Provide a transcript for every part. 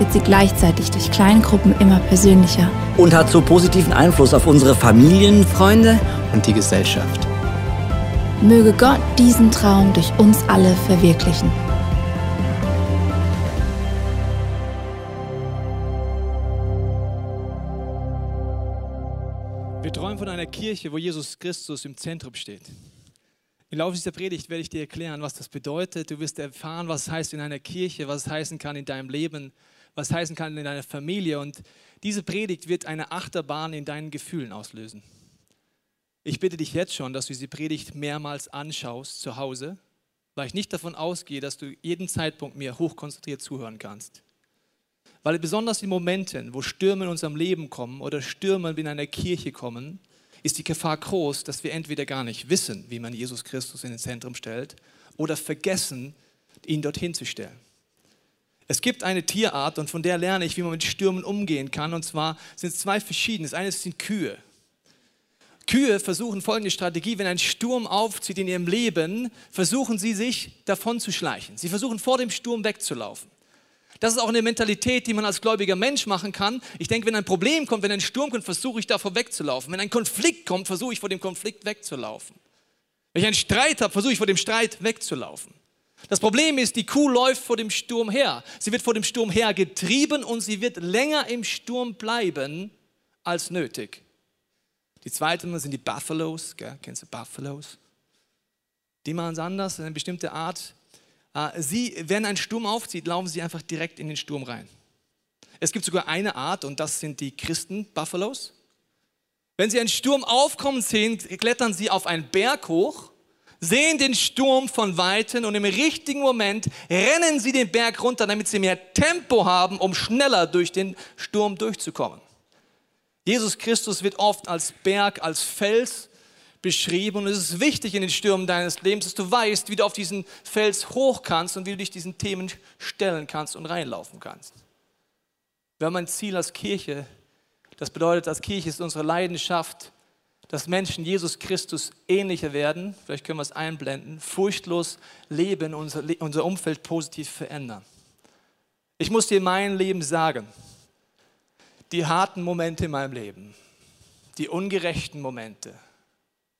wird sie gleichzeitig durch kleine Gruppen immer persönlicher. Und hat so positiven Einfluss auf unsere Familien. Freunde, und die Gesellschaft. Möge Gott diesen Traum durch uns alle verwirklichen. Wir träumen von einer Kirche, wo Jesus Christus im Zentrum steht. Im Laufe dieser Predigt werde ich dir erklären, was das bedeutet. Du wirst erfahren, was es heißt in einer Kirche, was es heißen kann in deinem Leben, was heißen kann in deiner Familie. Und diese Predigt wird eine Achterbahn in deinen Gefühlen auslösen. Ich bitte dich jetzt schon, dass du diese Predigt mehrmals anschaust zu Hause, weil ich nicht davon ausgehe, dass du jeden Zeitpunkt mir hochkonzentriert zuhören kannst. Weil besonders in Momenten, wo Stürme in unserem Leben kommen oder Stürme in einer Kirche kommen, ist die Gefahr groß, dass wir entweder gar nicht wissen, wie man Jesus Christus in den Zentrum stellt, oder vergessen, ihn dorthin zu stellen. Es gibt eine Tierart und von der lerne ich, wie man mit Stürmen umgehen kann. Und zwar sind es zwei verschiedene. Das eine sind Kühe. Kühe versuchen folgende Strategie, wenn ein Sturm aufzieht in ihrem Leben, versuchen sie sich davon zu schleichen. Sie versuchen vor dem Sturm wegzulaufen. Das ist auch eine Mentalität, die man als gläubiger Mensch machen kann. Ich denke, wenn ein Problem kommt, wenn ein Sturm kommt, versuche ich davor wegzulaufen. Wenn ein Konflikt kommt, versuche ich vor dem Konflikt wegzulaufen. Wenn ich einen Streit habe, versuche ich vor dem Streit wegzulaufen. Das Problem ist, die Kuh läuft vor dem Sturm her. Sie wird vor dem Sturm her getrieben und sie wird länger im Sturm bleiben als nötig. Die zweite sind die Buffalos. Gell? Kennst du Buffalos? Die machen es anders, eine bestimmte Art. Äh, Sie, wenn ein Sturm aufzieht, laufen sie einfach direkt in den Sturm rein. Es gibt sogar eine Art und das sind die Christen-Buffalos. Wenn sie einen Sturm aufkommen sehen, klettern sie auf einen Berg hoch, sehen den Sturm von Weitem und im richtigen Moment rennen sie den Berg runter, damit sie mehr Tempo haben, um schneller durch den Sturm durchzukommen. Jesus Christus wird oft als Berg, als Fels beschrieben und es ist wichtig in den Stürmen deines Lebens, dass du weißt, wie du auf diesen Fels hoch kannst und wie du dich diesen Themen stellen kannst und reinlaufen kannst. Wir haben ein Ziel als Kirche, das bedeutet, als Kirche ist unsere Leidenschaft, dass Menschen Jesus Christus ähnlicher werden, vielleicht können wir es einblenden, furchtlos leben, unser, unser Umfeld positiv verändern. Ich muss dir in meinem Leben sagen, die harten Momente in meinem Leben, die ungerechten Momente,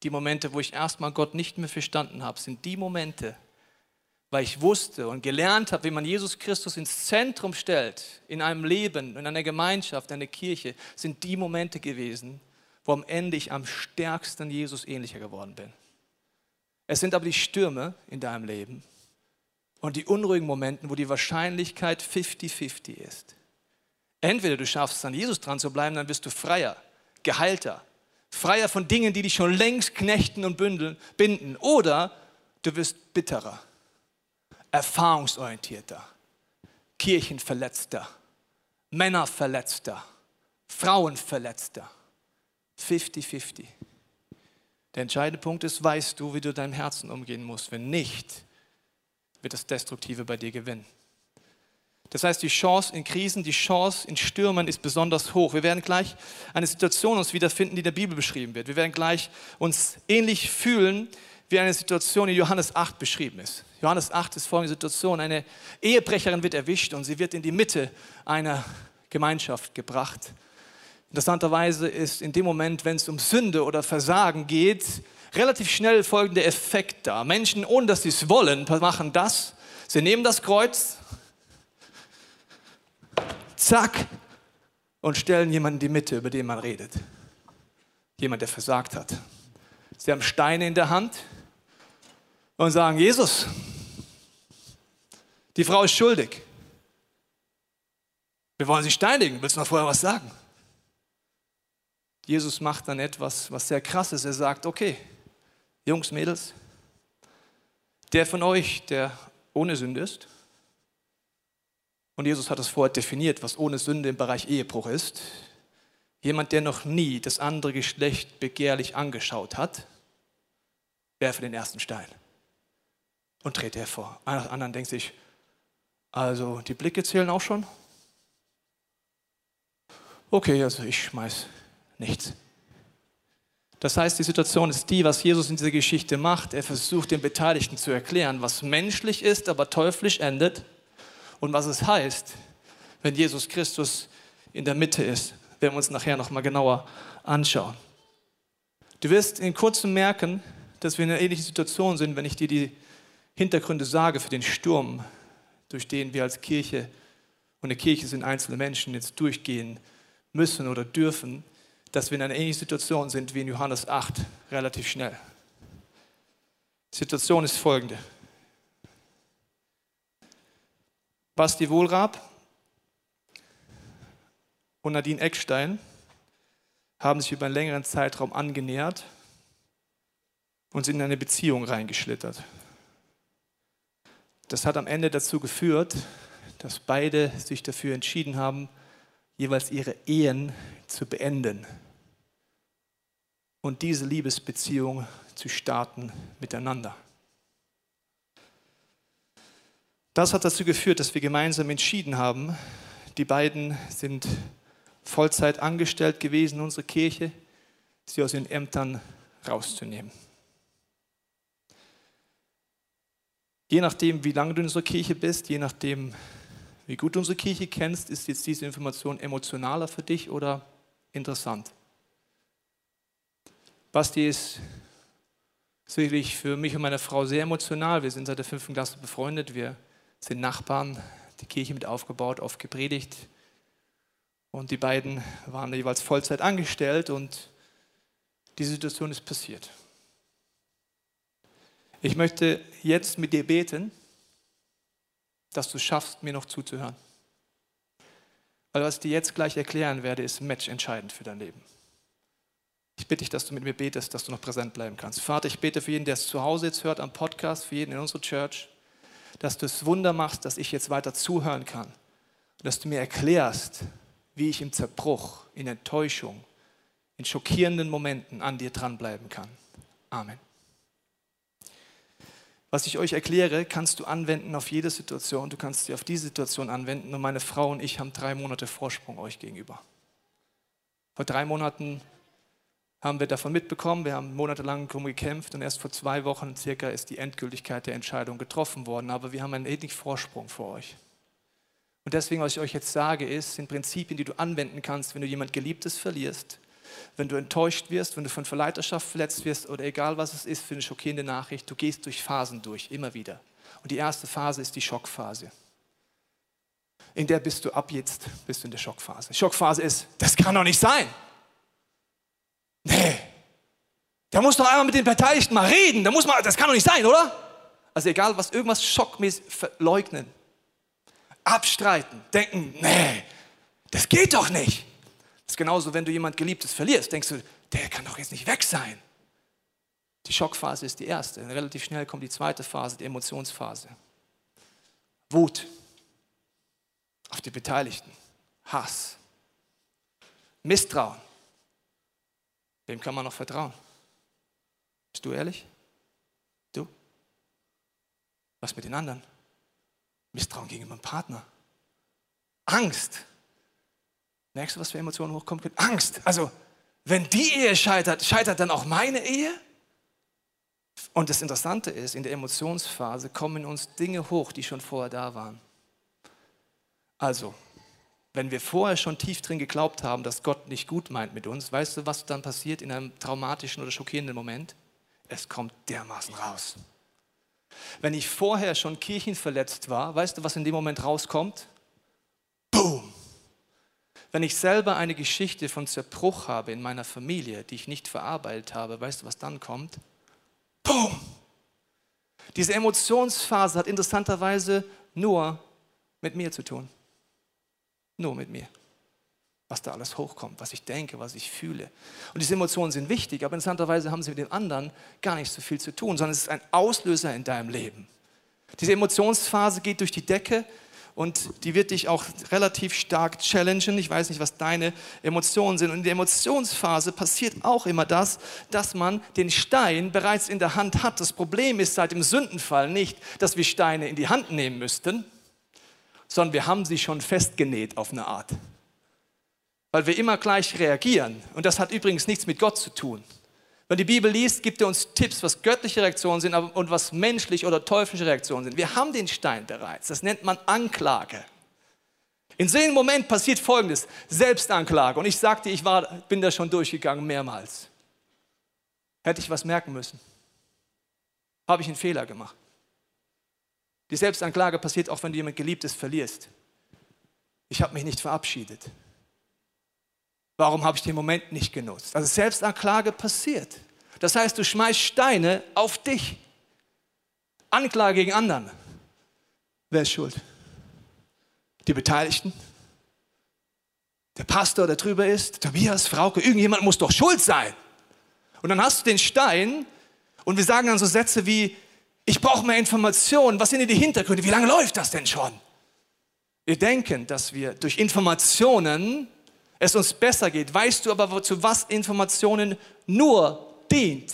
die Momente, wo ich erstmal Gott nicht mehr verstanden habe, sind die Momente, weil ich wusste und gelernt habe, wie man Jesus Christus ins Zentrum stellt, in einem Leben, in einer Gemeinschaft, in einer Kirche, sind die Momente gewesen, wo am Ende ich am stärksten Jesus ähnlicher geworden bin. Es sind aber die Stürme in deinem Leben und die unruhigen Momente, wo die Wahrscheinlichkeit 50-50 ist. Entweder du schaffst es, an Jesus dran zu bleiben, dann bist du freier, geheilter, freier von Dingen, die dich schon längst knechten und bündeln, binden. Oder du wirst bitterer, erfahrungsorientierter, kirchenverletzter, Männerverletzter, Frauenverletzter. 50-50. Der entscheidende Punkt ist, weißt du, wie du deinem Herzen umgehen musst. Wenn nicht, wird das Destruktive bei dir gewinnen. Das heißt, die Chance in Krisen, die Chance in Stürmen ist besonders hoch. Wir werden gleich eine Situation uns wiederfinden, die in der Bibel beschrieben wird. Wir werden gleich uns ähnlich fühlen, wie eine Situation in Johannes 8 beschrieben ist. Johannes 8 ist folgende Situation. Eine Ehebrecherin wird erwischt und sie wird in die Mitte einer Gemeinschaft gebracht. Interessanterweise ist in dem Moment, wenn es um Sünde oder Versagen geht, relativ schnell folgender Effekt da. Menschen, ohne dass sie es wollen, machen das. Sie nehmen das Kreuz, zack, und stellen jemanden in die Mitte, über den man redet. Jemand, der versagt hat. Sie haben Steine in der Hand und sagen, Jesus, die Frau ist schuldig. Wir wollen sie steinigen. Willst du noch vorher was sagen? Jesus macht dann etwas, was sehr krass ist. Er sagt, okay, Jungs, Mädels, der von euch, der ohne Sünde ist, und Jesus hat es vorher definiert, was ohne Sünde im Bereich Ehebruch ist. Jemand, der noch nie das andere Geschlecht begehrlich angeschaut hat, werfe den ersten Stein und trete hervor. Einer nach anderen denkt sich, also die Blicke zählen auch schon? Okay, also ich schmeiß nichts. Das heißt, die Situation ist die, was Jesus in dieser Geschichte macht. Er versucht den Beteiligten zu erklären, was menschlich ist, aber teuflisch endet und was es heißt, wenn Jesus Christus in der Mitte ist, werden wir uns nachher noch mal genauer anschauen. Du wirst in kurzem merken, dass wir in einer ähnlichen Situation sind, wenn ich dir die Hintergründe sage für den Sturm, durch den wir als Kirche und eine Kirche sind einzelne Menschen jetzt durchgehen müssen oder dürfen, dass wir in einer ähnlichen Situation sind wie in Johannes 8 relativ schnell. Die Situation ist folgende. Basti Wohlrab und Nadine Eckstein haben sich über einen längeren Zeitraum angenähert und sind in eine Beziehung reingeschlittert. Das hat am Ende dazu geführt, dass beide sich dafür entschieden haben, jeweils ihre Ehen zu beenden und diese Liebesbeziehung zu starten miteinander. Das hat dazu geführt, dass wir gemeinsam entschieden haben, die beiden sind Vollzeit angestellt gewesen in unserer Kirche, sie aus ihren Ämtern rauszunehmen. Je nachdem, wie lange du in unserer Kirche bist, je nachdem, wie gut du unsere Kirche kennst, ist jetzt diese Information emotionaler für dich oder interessant. Basti ist sicherlich für mich und meine Frau sehr emotional. Wir sind seit der fünften Klasse befreundet. Wir sind Nachbarn, die Kirche mit aufgebaut, oft gepredigt. Und die beiden waren jeweils Vollzeit angestellt und diese Situation ist passiert. Ich möchte jetzt mit dir beten, dass du schaffst, mir noch zuzuhören. Weil was ich dir jetzt gleich erklären werde, ist matchentscheidend für dein Leben. Ich bitte dich, dass du mit mir betest, dass du noch präsent bleiben kannst. Vater, ich bete für jeden, der es zu Hause jetzt hört, am Podcast, für jeden in unserer Church dass du es Wunder machst, dass ich jetzt weiter zuhören kann. Und dass du mir erklärst, wie ich im Zerbruch, in Enttäuschung, in schockierenden Momenten an dir dranbleiben kann. Amen. Was ich euch erkläre, kannst du anwenden auf jede Situation. Du kannst sie auf diese Situation anwenden. Und meine Frau und ich haben drei Monate Vorsprung euch gegenüber. Vor drei Monaten haben wir davon mitbekommen. Wir haben monatelang darum gekämpft und erst vor zwei Wochen circa ist die Endgültigkeit der Entscheidung getroffen worden. Aber wir haben einen ähnlichen Vorsprung vor euch. Und deswegen, was ich euch jetzt sage, ist, sind Prinzipien, die du anwenden kannst, wenn du jemand Geliebtes verlierst, wenn du enttäuscht wirst, wenn du von Verleiterschaft verletzt wirst oder egal was es ist für eine schockierende Nachricht, du gehst durch Phasen durch, immer wieder. Und die erste Phase ist die Schockphase. In der bist du ab jetzt, bist du in der Schockphase. Schockphase ist, das kann doch nicht sein. Nee, Da muss doch einmal mit den Beteiligten mal reden. Da muss man, das kann doch nicht sein, oder? Also egal, was irgendwas schockmäßig verleugnen, abstreiten, denken, nee, das geht doch nicht. Genauso, wenn du jemand Geliebtes verlierst, denkst du, der kann doch jetzt nicht weg sein. Die Schockphase ist die erste. Relativ schnell kommt die zweite Phase, die Emotionsphase. Wut auf die Beteiligten, Hass, Misstrauen. Wem kann man noch vertrauen? Bist du ehrlich? Du? Was mit den anderen? Misstrauen gegenüber dem Partner. Angst. Merkst du, was für Emotionen hochkommen können? Angst. Also, wenn die Ehe scheitert, scheitert dann auch meine Ehe? Und das Interessante ist, in der Emotionsphase kommen uns Dinge hoch, die schon vorher da waren. Also, wenn wir vorher schon tief drin geglaubt haben, dass Gott nicht gut meint mit uns, weißt du, was dann passiert in einem traumatischen oder schockierenden Moment? Es kommt dermaßen raus. Wenn ich vorher schon kirchenverletzt war, weißt du, was in dem Moment rauskommt? Boom! Wenn ich selber eine Geschichte von Zerbruch habe in meiner Familie, die ich nicht verarbeitet habe, weißt du, was dann kommt? Boom! Diese Emotionsphase hat interessanterweise nur mit mir zu tun. Nur mit mir. Was da alles hochkommt, was ich denke, was ich fühle. Und diese Emotionen sind wichtig, aber interessanterweise haben sie mit den anderen gar nicht so viel zu tun, sondern es ist ein Auslöser in deinem Leben. Diese Emotionsphase geht durch die Decke und die wird dich auch relativ stark challengen. Ich weiß nicht, was deine Emotionen sind. Und in der Emotionsphase passiert auch immer das, dass man den Stein bereits in der Hand hat. Das Problem ist seit dem Sündenfall nicht, dass wir Steine in die Hand nehmen müssten, sondern wir haben sie schon festgenäht auf eine Art. Weil wir immer gleich reagieren. Und das hat übrigens nichts mit Gott zu tun. Wenn die Bibel liest, gibt er uns Tipps, was göttliche Reaktionen sind und was menschliche oder teuflische Reaktionen sind. Wir haben den Stein bereits. Das nennt man Anklage. In so einem Moment passiert Folgendes: Selbstanklage. Und ich sagte, ich war, bin da schon durchgegangen mehrmals. Hätte ich was merken müssen? Habe ich einen Fehler gemacht? Die Selbstanklage passiert auch, wenn du jemand Geliebtes verlierst. Ich habe mich nicht verabschiedet. Warum habe ich den Moment nicht genutzt? Also Selbstanklage passiert. Das heißt, du schmeißt Steine auf dich. Anklage gegen anderen. Wer ist schuld? Die Beteiligten? Der Pastor, der drüber ist? Tobias, Frauke, irgendjemand muss doch schuld sein. Und dann hast du den Stein und wir sagen dann so Sätze wie, ich brauche mehr Informationen, was sind denn die Hintergründe, wie lange läuft das denn schon? Wir denken, dass wir durch Informationen es uns besser geht. Weißt du aber, zu was Informationen nur dient?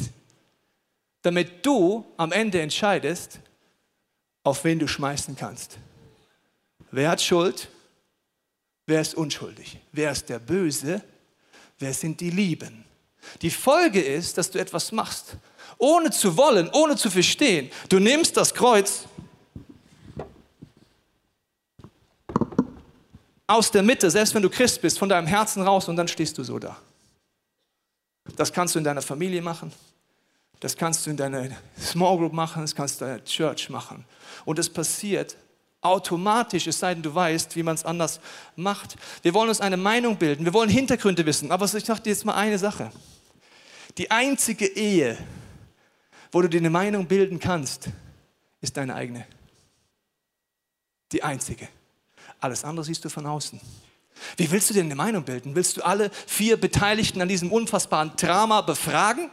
Damit du am Ende entscheidest, auf wen du schmeißen kannst. Wer hat Schuld? Wer ist unschuldig? Wer ist der Böse? Wer sind die Lieben? Die Folge ist, dass du etwas machst, ohne zu wollen, ohne zu verstehen. Du nimmst das Kreuz aus der Mitte, selbst wenn du Christ bist, von deinem Herzen raus und dann stehst du so da. Das kannst du in deiner Familie machen, das kannst du in deiner Small Group machen, das kannst du in deiner Church machen. Und es passiert automatisch, es sei denn, du weißt, wie man es anders macht. Wir wollen uns eine Meinung bilden, wir wollen Hintergründe wissen, aber ich sage dir jetzt mal eine Sache. Die einzige Ehe, wo du dir eine Meinung bilden kannst, ist deine eigene. Die einzige. Alles andere siehst du von außen. Wie willst du dir eine Meinung bilden? Willst du alle vier Beteiligten an diesem unfassbaren Drama befragen?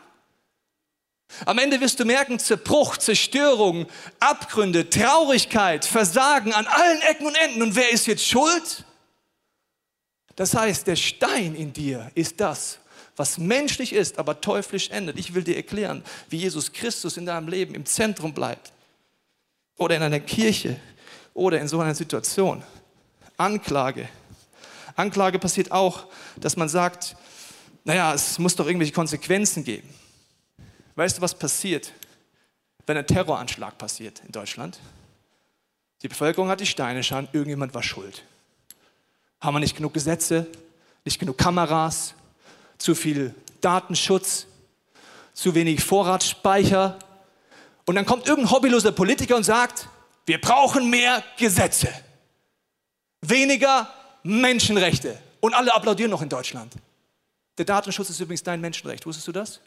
Am Ende wirst du merken, Zerbruch, Zerstörung, Abgründe, Traurigkeit, Versagen an allen Ecken und Enden. Und wer ist jetzt schuld? Das heißt, der Stein in dir ist das, was menschlich ist, aber teuflisch endet. Ich will dir erklären, wie Jesus Christus in deinem Leben im Zentrum bleibt. Oder in einer Kirche oder in so einer Situation. Anklage. Anklage passiert auch, dass man sagt, naja, es muss doch irgendwelche Konsequenzen geben. Weißt du, was passiert, wenn ein Terroranschlag passiert in Deutschland? Die Bevölkerung hat die Steine schauen, irgendjemand war schuld. Haben wir nicht genug Gesetze, nicht genug Kameras, zu viel Datenschutz, zu wenig Vorratsspeicher. Und dann kommt irgendein hobbyloser Politiker und sagt, wir brauchen mehr Gesetze weniger Menschenrechte. Und alle applaudieren noch in Deutschland. Der Datenschutz ist übrigens dein Menschenrecht. Wusstest du das?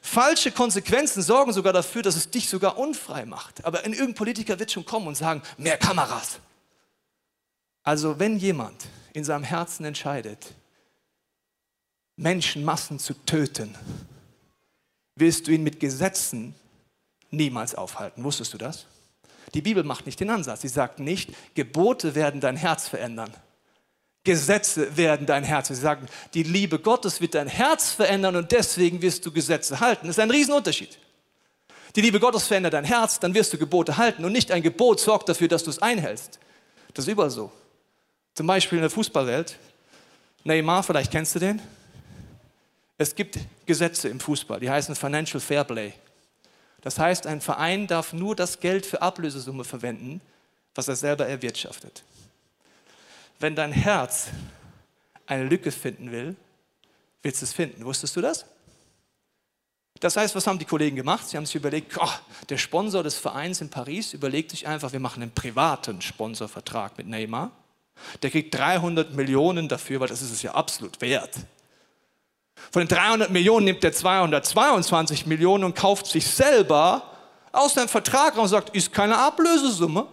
Falsche Konsequenzen sorgen sogar dafür, dass es dich sogar unfrei macht. Aber irgendein Politiker wird schon kommen und sagen, mehr Kameras. Also wenn jemand in seinem Herzen entscheidet, Menschenmassen zu töten, wirst du ihn mit Gesetzen niemals aufhalten. Wusstest du das? Die Bibel macht nicht den Ansatz. Sie sagt nicht, Gebote werden dein Herz verändern. Gesetze werden dein Herz. Sie sagen, die Liebe Gottes wird dein Herz verändern und deswegen wirst du Gesetze halten. Das ist ein Riesenunterschied. Die Liebe Gottes verändert dein Herz, dann wirst du Gebote halten und nicht ein Gebot sorgt dafür, dass du es einhältst. Das ist überall so. Zum Beispiel in der Fußballwelt. Neymar, vielleicht kennst du den. Es gibt Gesetze im Fußball, die heißen Financial Fair Play. Das heißt, ein Verein darf nur das Geld für Ablösesumme verwenden, was er selber erwirtschaftet. Wenn dein Herz eine Lücke finden will, willst du es finden. Wusstest du das? Das heißt, was haben die Kollegen gemacht? Sie haben sich überlegt, oh, der Sponsor des Vereins in Paris überlegt sich einfach, wir machen einen privaten Sponsorvertrag mit Neymar. Der kriegt 300 Millionen dafür, weil das ist es ja absolut wert. Von den 300 Millionen nimmt er 222 Millionen und kauft sich selber aus seinem Vertrag raus und sagt, ist keine Ablösesumme.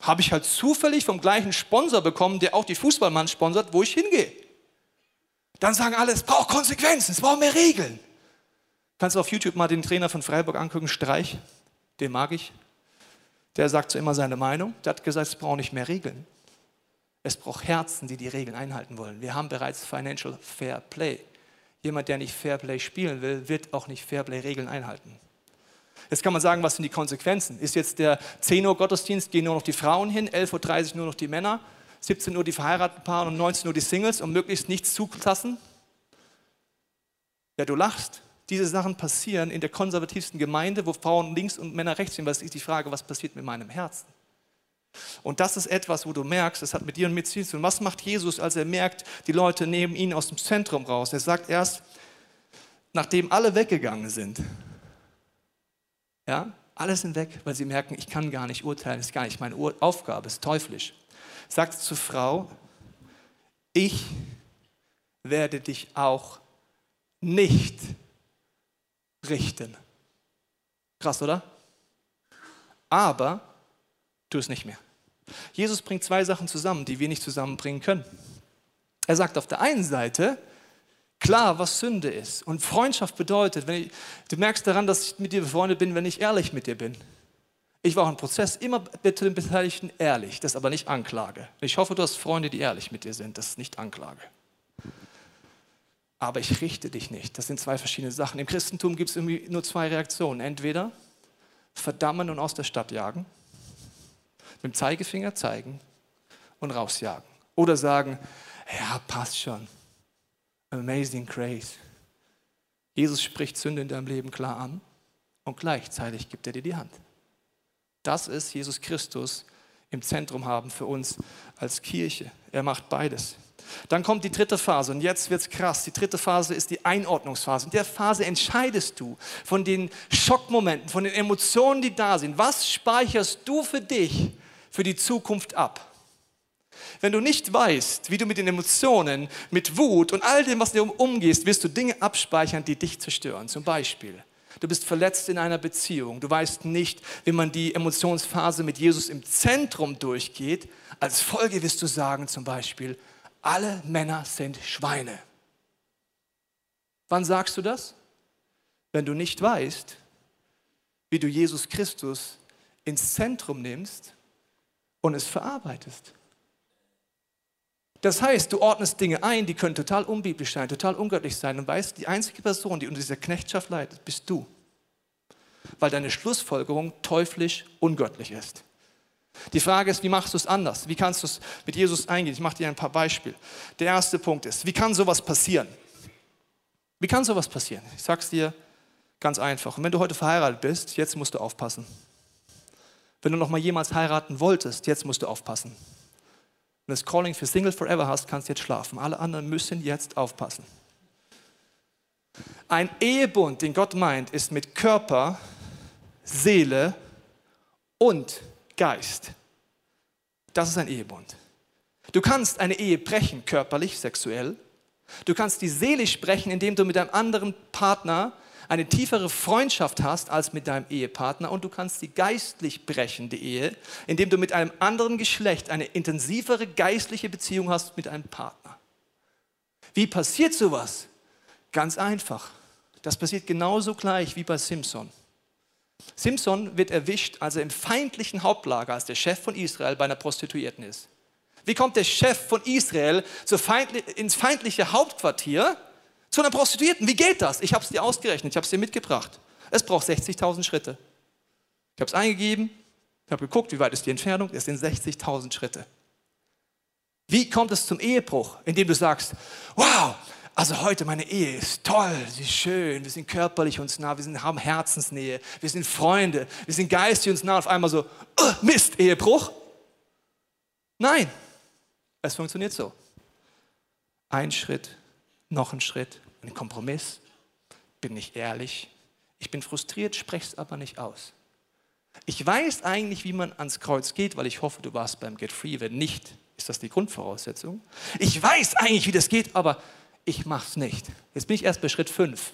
Habe ich halt zufällig vom gleichen Sponsor bekommen, der auch die Fußballmann sponsert, wo ich hingehe. Dann sagen alle, es braucht Konsequenzen, es braucht mehr Regeln. Kannst du auf YouTube mal den Trainer von Freiburg angucken, Streich, den mag ich. Der sagt so immer seine Meinung. Der hat gesagt, es braucht nicht mehr Regeln. Es braucht Herzen, die die Regeln einhalten wollen. Wir haben bereits Financial Fair Play. Jemand, der nicht Fairplay spielen will, wird auch nicht Fairplay-Regeln einhalten. Jetzt kann man sagen, was sind die Konsequenzen? Ist jetzt der 10 Uhr Gottesdienst, gehen nur noch die Frauen hin, 11.30 Uhr nur noch die Männer, 17 Uhr die verheirateten Paare und 19 Uhr die Singles, um möglichst nichts zulassen? Ja, du lachst. Diese Sachen passieren in der konservativsten Gemeinde, wo Frauen links und Männer rechts sind. Was ist die Frage, was passiert mit meinem Herzen? Und das ist etwas, wo du merkst, es hat mit dir und mit zu tun. Was macht Jesus, als er merkt, die Leute nehmen ihn aus dem Zentrum raus? Er sagt erst, nachdem alle weggegangen sind, ja, alle sind weg, weil sie merken, ich kann gar nicht urteilen, ist gar nicht meine Aufgabe, ist teuflisch. Sagt zur Frau, ich werde dich auch nicht richten. Krass, oder? Aber tu es nicht mehr. Jesus bringt zwei Sachen zusammen, die wir nicht zusammenbringen können. Er sagt auf der einen Seite, klar, was Sünde ist. Und Freundschaft bedeutet, ich, du merkst daran, dass ich mit dir befreundet bin, wenn ich ehrlich mit dir bin. Ich war auch im Prozess immer mit den Beteiligten ehrlich, das ist aber nicht Anklage. Ich hoffe, du hast Freunde, die ehrlich mit dir sind, das ist nicht Anklage. Aber ich richte dich nicht. Das sind zwei verschiedene Sachen. Im Christentum gibt es irgendwie nur zwei Reaktionen. Entweder verdammen und aus der Stadt jagen mit dem Zeigefinger zeigen und rausjagen. Oder sagen, ja, passt schon. Amazing Grace. Jesus spricht Sünde in deinem Leben klar an und gleichzeitig gibt er dir die Hand. Das ist Jesus Christus im Zentrum haben für uns als Kirche. Er macht beides. Dann kommt die dritte Phase und jetzt wird es krass. Die dritte Phase ist die Einordnungsphase. In der Phase entscheidest du von den Schockmomenten, von den Emotionen, die da sind. Was speicherst du für dich für die Zukunft ab. Wenn du nicht weißt, wie du mit den Emotionen, mit Wut und all dem, was dir umgehst, wirst du Dinge abspeichern, die dich zerstören. Zum Beispiel, du bist verletzt in einer Beziehung. Du weißt nicht, wie man die Emotionsphase mit Jesus im Zentrum durchgeht. Als Folge wirst du sagen zum Beispiel, alle Männer sind Schweine. Wann sagst du das? Wenn du nicht weißt, wie du Jesus Christus ins Zentrum nimmst und es verarbeitest. Das heißt, du ordnest Dinge ein, die können total unbiblisch sein, total ungöttlich sein und weißt, die einzige Person, die unter dieser Knechtschaft leidet, bist du. Weil deine Schlussfolgerung teuflisch ungöttlich ist. Die Frage ist, wie machst du es anders? Wie kannst du es mit Jesus eingehen? Ich mache dir ein paar Beispiele. Der erste Punkt ist, wie kann sowas passieren? Wie kann sowas passieren? Ich sage es dir ganz einfach. Und wenn du heute verheiratet bist, jetzt musst du aufpassen. Wenn du noch mal jemals heiraten wolltest, jetzt musst du aufpassen. Wenn du das Calling für Single Forever hast, kannst du jetzt schlafen. Alle anderen müssen jetzt aufpassen. Ein Ehebund, den Gott meint, ist mit Körper, Seele und Geist. Das ist ein Ehebund. Du kannst eine Ehe brechen, körperlich, sexuell. Du kannst die seelisch brechen, indem du mit einem anderen Partner eine tiefere Freundschaft hast als mit deinem Ehepartner und du kannst die geistlich brechen, die Ehe, indem du mit einem anderen Geschlecht eine intensivere geistliche Beziehung hast mit einem Partner. Wie passiert sowas? Ganz einfach. Das passiert genauso gleich wie bei Simpson. Simpson wird erwischt, als er im feindlichen Hauptlager als der Chef von Israel bei einer Prostituierten ist. Wie kommt der Chef von Israel ins feindliche Hauptquartier zu einer Prostituierten? Wie geht das? Ich habe es dir ausgerechnet, ich habe es dir mitgebracht. Es braucht 60.000 Schritte. Ich habe es eingegeben, ich habe geguckt, wie weit ist die Entfernung. Es sind 60.000 Schritte. Wie kommt es zum Ehebruch, indem du sagst, wow, also heute meine Ehe ist toll, sie ist schön, wir sind körperlich uns nah, wir sind, haben Herzensnähe, wir sind Freunde, wir sind geistig uns nah. Auf einmal so, oh, Mist, Ehebruch. Nein, es funktioniert so. Ein Schritt, noch ein Schritt, ein Kompromiss. Bin nicht ehrlich. Ich bin frustriert, spreche es aber nicht aus. Ich weiß eigentlich, wie man ans Kreuz geht, weil ich hoffe, du warst beim Get Free. Wenn nicht, ist das die Grundvoraussetzung. Ich weiß eigentlich, wie das geht, aber ich mache es nicht. Jetzt bin ich erst bei Schritt 5.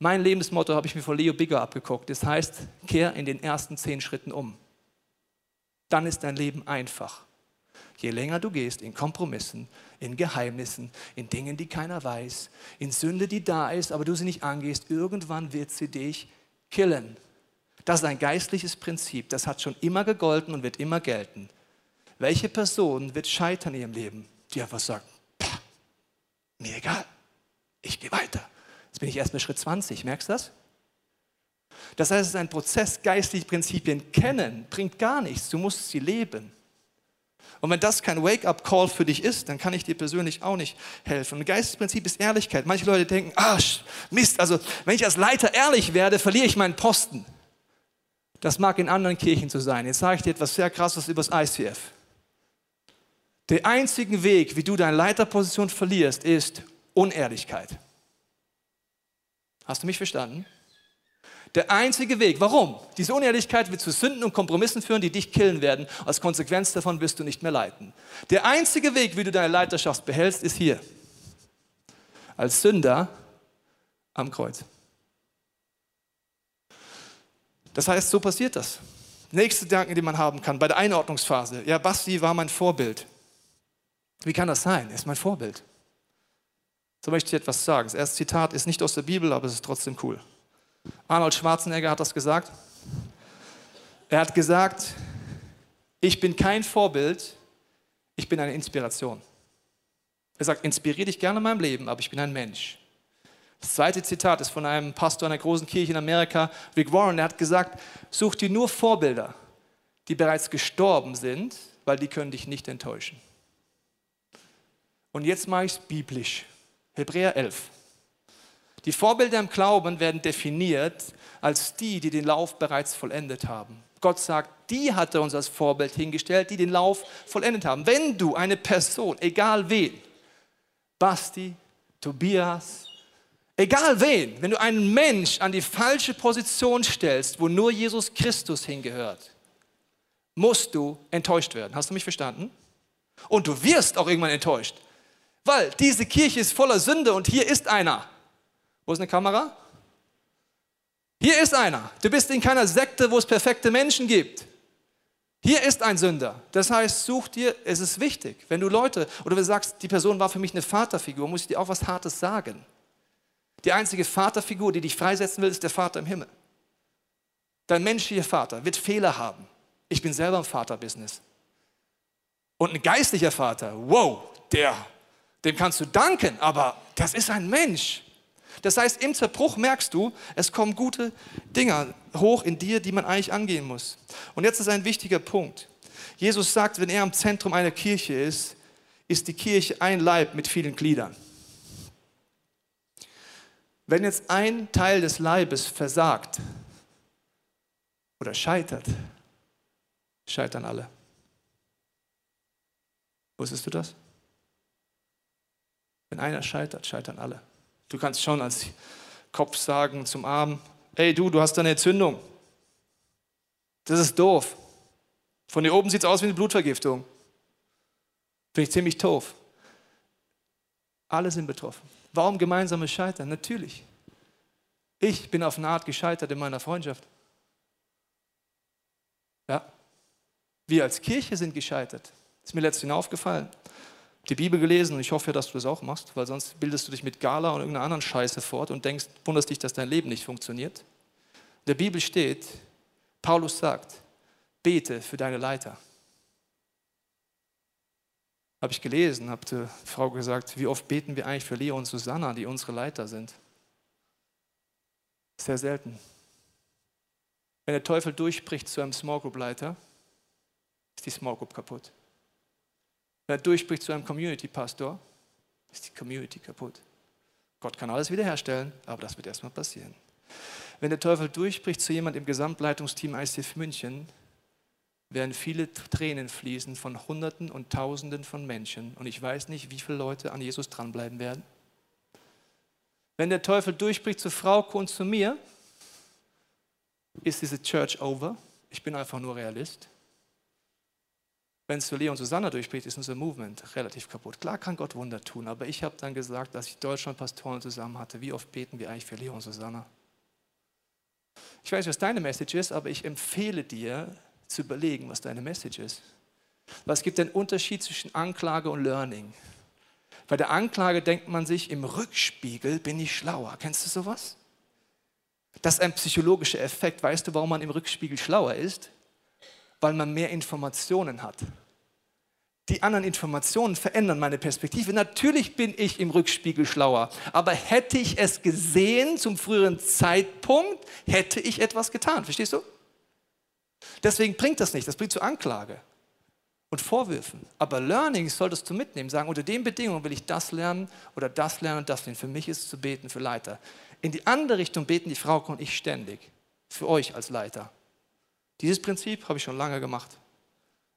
Mein Lebensmotto habe ich mir von Leo Bigger abgeguckt. Das heißt, kehr in den ersten zehn Schritten um. Dann ist dein Leben einfach. Je länger du gehst in Kompromissen, in Geheimnissen, in Dingen, die keiner weiß, in Sünde, die da ist, aber du sie nicht angehst, irgendwann wird sie dich killen. Das ist ein geistliches Prinzip, das hat schon immer gegolten und wird immer gelten. Welche Person wird scheitern in ihrem Leben, die einfach sagt, mir egal, ich gehe weiter. Jetzt bin ich erst bei Schritt 20, merkst du das? Das heißt, es ist ein Prozess, geistliche Prinzipien kennen, bringt gar nichts, du musst sie leben. Und wenn das kein Wake-up-Call für dich ist, dann kann ich dir persönlich auch nicht helfen. Und Geistesprinzip ist Ehrlichkeit. Manche Leute denken, ah, Mist, also wenn ich als Leiter ehrlich werde, verliere ich meinen Posten. Das mag in anderen Kirchen so sein. Jetzt sage ich dir etwas sehr Krasses über das ICF. Der einzige Weg, wie du deine Leiterposition verlierst, ist Unehrlichkeit. Hast du mich verstanden? Der einzige Weg. Warum? Diese Unehrlichkeit wird zu Sünden und Kompromissen führen, die dich killen werden. Als Konsequenz davon wirst du nicht mehr leiten. Der einzige Weg, wie du deine Leiterschaft behältst, ist hier. Als Sünder am Kreuz. Das heißt, so passiert das. Nächste Gedanken, die man haben kann bei der Einordnungsphase. Ja, Basti war mein Vorbild. Wie kann das sein? Er ist mein Vorbild. So möchte ich etwas sagen. Das erste Zitat ist nicht aus der Bibel, aber es ist trotzdem cool. Arnold Schwarzenegger hat das gesagt. Er hat gesagt, ich bin kein Vorbild, ich bin eine Inspiration. Er sagt, inspiriere dich gerne in meinem Leben, aber ich bin ein Mensch. Das zweite Zitat ist von einem Pastor einer großen Kirche in Amerika, Rick Warren, der hat gesagt, such dir nur Vorbilder, die bereits gestorben sind, weil die können dich nicht enttäuschen. Und jetzt mache ich es biblisch. Hebräer 11. Die Vorbilder im Glauben werden definiert als die, die den Lauf bereits vollendet haben. Gott sagt, die hat er uns als Vorbild hingestellt, die den Lauf vollendet haben. Wenn du eine Person, egal wen, Basti, Tobias, egal wen, wenn du einen Mensch an die falsche Position stellst, wo nur Jesus Christus hingehört, musst du enttäuscht werden. Hast du mich verstanden? Und du wirst auch irgendwann enttäuscht. Weil diese Kirche ist voller Sünde und hier ist einer. Wo ist eine Kamera? Hier ist einer. Du bist in keiner Sekte, wo es perfekte Menschen gibt. Hier ist ein Sünder. Das heißt, such dir, es ist wichtig, wenn du Leute, oder wenn du sagst, die Person war für mich eine Vaterfigur, muss ich dir auch was Hartes sagen. Die einzige Vaterfigur, die dich freisetzen will, ist der Vater im Himmel. Dein menschlicher Vater wird Fehler haben. Ich bin selber im Vaterbusiness. Und ein geistlicher Vater, wow, der dem kannst du danken, aber das ist ein Mensch. Das heißt, im Zerbruch merkst du, es kommen gute Dinge hoch in dir, die man eigentlich angehen muss. Und jetzt ist ein wichtiger Punkt. Jesus sagt, wenn er am Zentrum einer Kirche ist, ist die Kirche ein Leib mit vielen Gliedern. Wenn jetzt ein Teil des Leibes versagt oder scheitert, scheitern alle. Wusstest du das? Wenn einer scheitert, scheitern alle. Du kannst schon als Kopf sagen zum Arm, hey du, du hast eine Entzündung. Das ist doof. Von hier oben sieht es aus wie eine Blutvergiftung. Finde ich ziemlich doof. Alle sind betroffen. Warum gemeinsames Scheitern? Natürlich. Ich bin auf eine Art gescheitert in meiner Freundschaft. Ja. Wir als Kirche sind gescheitert. Ist mir letztens aufgefallen. Die Bibel gelesen und ich hoffe, dass du das auch machst, weil sonst bildest du dich mit Gala und irgendeiner anderen Scheiße fort und denkst, wunderst dich, dass dein Leben nicht funktioniert. In der Bibel steht, Paulus sagt, bete für deine Leiter. Habe ich gelesen, habe die Frau gesagt, wie oft beten wir eigentlich für Leo und Susanna, die unsere Leiter sind? Sehr selten. Wenn der Teufel durchbricht zu einem Small Group Leiter, ist die Small Group kaputt. Wenn er durchbricht zu einem Community Pastor, ist die Community kaputt. Gott kann alles wiederherstellen, aber das wird erstmal passieren. Wenn der Teufel durchbricht zu jemand im Gesamtleitungsteam ICF München, werden viele Tränen fließen von Hunderten und Tausenden von Menschen. Und ich weiß nicht, wie viele Leute an Jesus dranbleiben werden. Wenn der Teufel durchbricht zu Frau und zu mir, ist diese Church over. Ich bin einfach nur Realist. Wenn es für Leo und Susanna durchbricht, ist unser Movement relativ kaputt. Klar kann Gott Wunder tun, aber ich habe dann gesagt, dass ich Deutschland Pastoren zusammen hatte. Wie oft beten wir eigentlich für Leo und Susanna? Ich weiß was deine Message ist, aber ich empfehle dir zu überlegen, was deine Message ist. Es gibt einen Unterschied zwischen Anklage und Learning. Bei der Anklage denkt man sich, im Rückspiegel bin ich schlauer. Kennst du sowas? Das ist ein psychologischer Effekt. Weißt du, warum man im Rückspiegel schlauer ist? Weil man mehr Informationen hat. Die anderen Informationen verändern meine Perspektive. Natürlich bin ich im Rückspiegel schlauer, aber hätte ich es gesehen zum früheren Zeitpunkt, hätte ich etwas getan. Verstehst du? Deswegen bringt das nicht, das bringt zur Anklage und Vorwürfen. Aber Learning solltest du mitnehmen, sagen, unter den Bedingungen will ich das lernen oder das lernen und das lernen. Für mich ist es zu beten für Leiter. In die andere Richtung beten die Frau und ich ständig. Für euch als Leiter. Dieses Prinzip habe ich schon lange gemacht.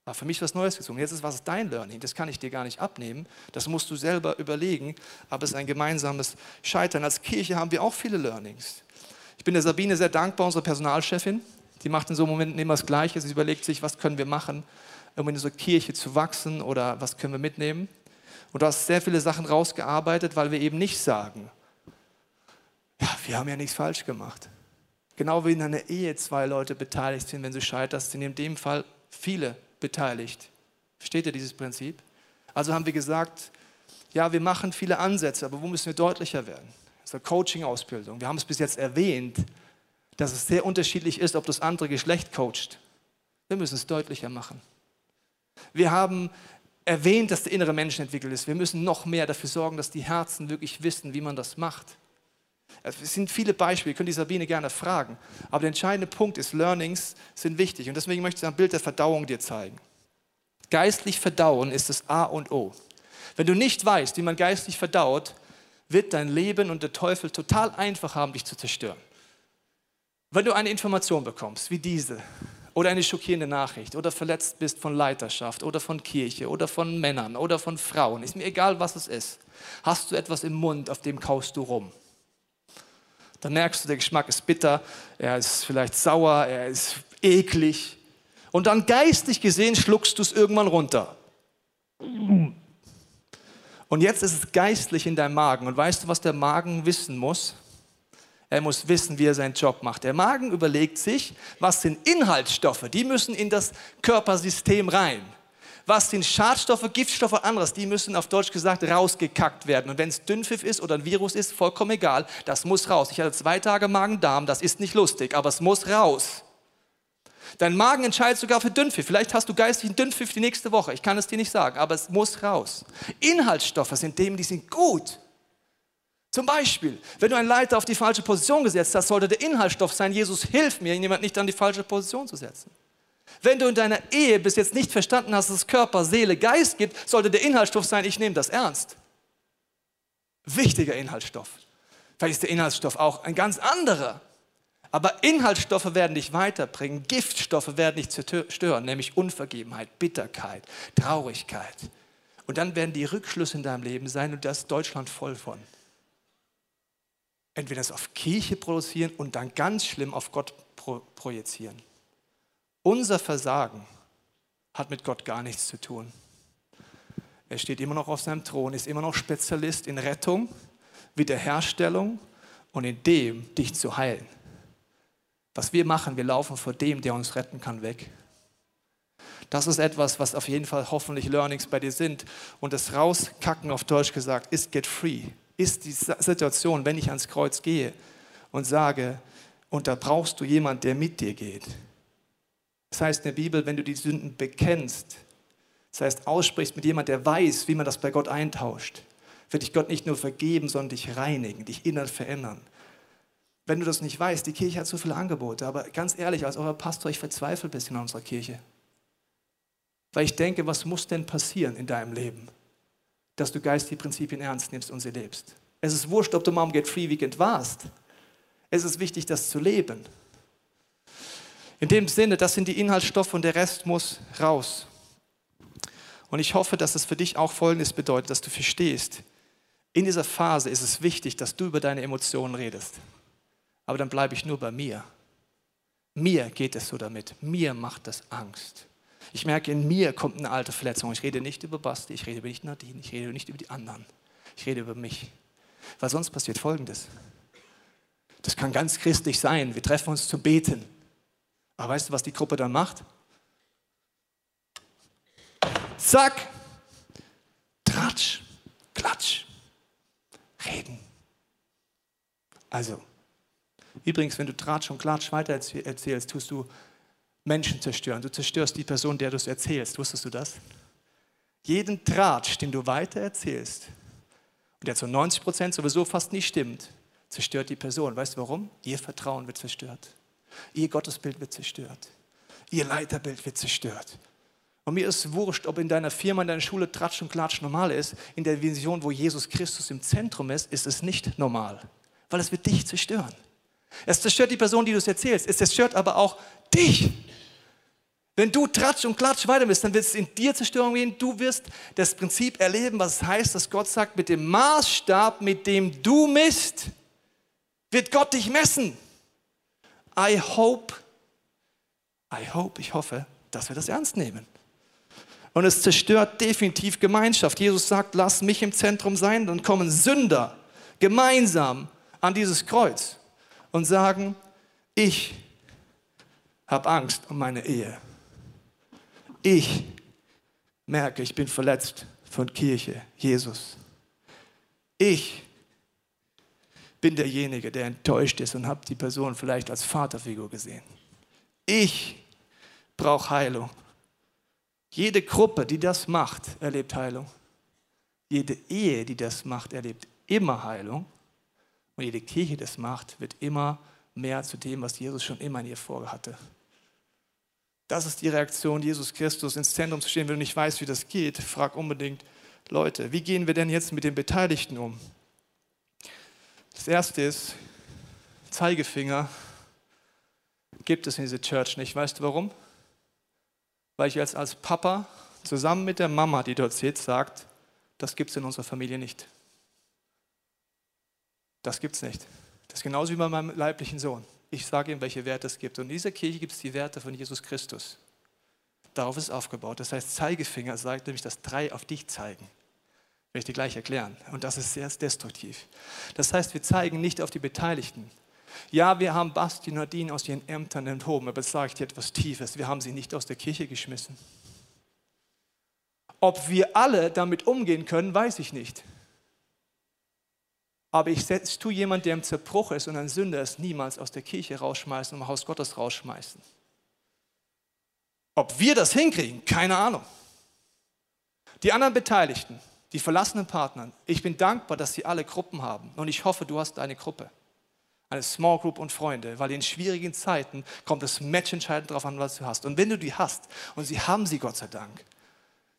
Aber für mich was Neues gezogen. Jetzt ist was dein Learning. Das kann ich dir gar nicht abnehmen. Das musst du selber überlegen. Aber es ist ein gemeinsames Scheitern. Als Kirche haben wir auch viele Learnings. Ich bin der Sabine sehr dankbar, unsere Personalchefin. Die macht in so Momenten immer das Gleiche. Sie überlegt sich, was können wir machen, um in dieser Kirche zu wachsen oder was können wir mitnehmen. Und du hast sehr viele Sachen rausgearbeitet, weil wir eben nicht sagen, ja, wir haben ja nichts falsch gemacht. Genau wie in einer Ehe zwei Leute beteiligt sind, wenn du scheiterst, sind in dem Fall viele beteiligt. Versteht ihr dieses Prinzip? Also haben wir gesagt, ja, wir machen viele Ansätze, aber wo müssen wir deutlicher werden? Das ist Coaching-Ausbildung. Wir haben es bis jetzt erwähnt, dass es sehr unterschiedlich ist, ob das andere Geschlecht coacht. Wir müssen es deutlicher machen. Wir haben erwähnt, dass der innere Mensch entwickelt ist. Wir müssen noch mehr dafür sorgen, dass die Herzen wirklich wissen, wie man das macht. Es sind viele Beispiele, ihr könnt die Sabine gerne fragen. Aber der entscheidende Punkt ist, Learnings sind wichtig. Und deswegen möchte ich ein Bild der Verdauung dir zeigen. Geistlich verdauen ist das A und O. Wenn du nicht weißt, wie man geistlich verdaut, wird dein Leben und der Teufel total einfach haben, dich zu zerstören. Wenn du eine Information bekommst, wie diese, oder eine schockierende Nachricht, oder verletzt bist von Leiterschaft, oder von Kirche, oder von Männern, oder von Frauen, ist mir egal, was es ist, hast du etwas im Mund, auf dem kaust du rum. Dann merkst du, der Geschmack ist bitter, er ist vielleicht sauer, er ist eklig. Und dann geistig gesehen schluckst du es irgendwann runter. Und jetzt ist es geistlich in deinem Magen. Und weißt du, was der Magen wissen muss? Er muss wissen, wie er seinen Job macht. Der Magen überlegt sich, was sind Inhaltsstoffe, die müssen in das Körpersystem rein. Was sind Schadstoffe, Giftstoffe, anderes, die müssen auf Deutsch gesagt rausgekackt werden. Und wenn es Dünnpfiff ist oder ein Virus ist, vollkommen egal, das muss raus. Ich hatte zwei Tage Magen-Darm, das ist nicht lustig, aber es muss raus. Dein Magen entscheidet sogar für Dünnpfiff. Vielleicht hast du geistlichen Dünnpfiff die nächste Woche. Ich kann es dir nicht sagen, aber es muss raus. Inhaltsstoffe sind dem, die sind gut. Zum Beispiel, wenn du einen Leiter auf die falsche Position gesetzt hast, sollte der Inhaltsstoff sein, Jesus, hilf mir, jemand nicht an die falsche Position zu setzen. Wenn du in deiner Ehe bis jetzt nicht verstanden hast, dass es Körper, Seele, Geist gibt, sollte der Inhaltsstoff sein, ich nehme das ernst. Wichtiger Inhaltsstoff. Vielleicht ist der Inhaltsstoff auch ein ganz anderer. Aber Inhaltsstoffe werden dich weiterbringen, Giftstoffe werden dich zerstören, nämlich Unvergebenheit, Bitterkeit, Traurigkeit. Und dann werden die Rückschlüsse in deinem Leben sein und das ist Deutschland voll von entweder das auf Kirche produzieren und dann ganz schlimm auf Gott pro projizieren. Unser Versagen hat mit Gott gar nichts zu tun. Er steht immer noch auf seinem Thron, ist immer noch Spezialist in Rettung, Wiederherstellung und in dem dich zu heilen. Was wir machen, wir laufen vor dem, der uns retten kann, weg. Das ist etwas, was auf jeden Fall hoffentlich Learnings bei dir sind. Und das Rauskacken auf Deutsch gesagt ist get free. Ist die Situation, wenn ich ans Kreuz gehe und sage, und da brauchst du jemand, der mit dir geht. Das heißt in der Bibel, wenn du die Sünden bekennst, das heißt aussprichst mit jemand, der weiß, wie man das bei Gott eintauscht, wird dich Gott nicht nur vergeben, sondern dich reinigen, dich innern verändern. Wenn du das nicht weißt, die Kirche hat so viele Angebote, aber ganz ehrlich, als euer Pastor, ich verzweifle ein bisschen an unserer Kirche. Weil ich denke, was muss denn passieren in deinem Leben, dass du geistige Prinzipien ernst nimmst und sie lebst? Es ist wurscht, ob du mal am Get Free Weekend warst. Es ist wichtig, das zu leben. In dem Sinne, das sind die Inhaltsstoffe und der Rest muss raus. Und ich hoffe, dass es für dich auch Folgendes bedeutet, dass du verstehst, in dieser Phase ist es wichtig, dass du über deine Emotionen redest. Aber dann bleibe ich nur bei mir. Mir geht es so damit. Mir macht das Angst. Ich merke, in mir kommt eine alte Verletzung. Ich rede nicht über Basti, ich rede über nicht Nadine, ich rede nicht über die anderen. Ich rede über mich. Weil sonst passiert Folgendes. Das kann ganz christlich sein. Wir treffen uns zu beten. Aber weißt du, was die Gruppe dann macht? Zack, Tratsch, Klatsch, Reden. Also, übrigens, wenn du Tratsch und Klatsch weiter erzählst, tust du Menschen zerstören. Du zerstörst die Person, der du es erzählst. Wusstest du das? Jeden Tratsch, den du weiter erzählst, und der zu 90 Prozent sowieso fast nicht stimmt, zerstört die Person. Weißt du warum? Ihr Vertrauen wird zerstört. Ihr Gottesbild wird zerstört. Ihr Leiterbild wird zerstört. Und mir ist wurscht, ob in deiner Firma, in deiner Schule Tratsch und Klatsch normal ist. In der Vision, wo Jesus Christus im Zentrum ist, ist es nicht normal. Weil es wird dich zerstören. Es zerstört die Person, die du es erzählst. Es zerstört aber auch dich. Wenn du Tratsch und Klatsch weiter bist, dann wird es in dir Zerstörung gehen. Du wirst das Prinzip erleben, was es heißt, dass Gott sagt, mit dem Maßstab, mit dem du misst, wird Gott dich messen. I hope, I hope, ich hoffe, dass wir das ernst nehmen. Und es zerstört definitiv Gemeinschaft. Jesus sagt, lass mich im Zentrum sein, dann kommen Sünder gemeinsam an dieses Kreuz und sagen, ich habe Angst um meine Ehe. Ich merke, ich bin verletzt von Kirche, Jesus. Ich bin derjenige, der enttäuscht ist und habe die Person vielleicht als Vaterfigur gesehen. Ich brauche Heilung. Jede Gruppe, die das macht, erlebt Heilung. Jede Ehe, die das macht, erlebt immer Heilung. Und jede Kirche, die das macht, wird immer mehr zu dem, was Jesus schon immer in ihr vorhatte. Das ist die Reaktion, Jesus Christus ins Zentrum zu stehen. Wenn du nicht weißt, wie das geht, frag unbedingt Leute, wie gehen wir denn jetzt mit den Beteiligten um? Das erste ist, Zeigefinger gibt es in dieser Church nicht. Weißt du warum? weil ich jetzt als Papa zusammen mit der Mama, die dort sitzt, sagt, das gibt es in unserer Familie nicht. Das gibt es nicht. Das ist genauso wie bei meinem leiblichen Sohn. Ich sage ihm, welche Werte es gibt. Und in dieser Kirche gibt es die Werte von Jesus Christus. Darauf ist aufgebaut. Das heißt, Zeigefinger sagt nämlich, dass drei auf dich zeigen. Will ich dir gleich erklären. Und das ist sehr destruktiv. Das heißt, wir zeigen nicht auf die Beteiligten. Ja, wir haben Basti und Nadine aus ihren Ämtern enthoben, aber sage ich dir etwas Tiefes. Wir haben sie nicht aus der Kirche geschmissen. Ob wir alle damit umgehen können, weiß ich nicht. Aber ich tue jemand, der im Zerbruch ist und ein Sünder ist, niemals aus der Kirche rausschmeißen und im Haus Gottes rausschmeißen. Ob wir das hinkriegen, keine Ahnung. Die anderen Beteiligten, die verlassenen Partner, ich bin dankbar, dass sie alle Gruppen haben und ich hoffe, du hast eine Gruppe eine Small Group und Freunde, weil in schwierigen Zeiten kommt es matchentscheidend darauf an, was du hast. Und wenn du die hast, und sie haben sie Gott sei Dank,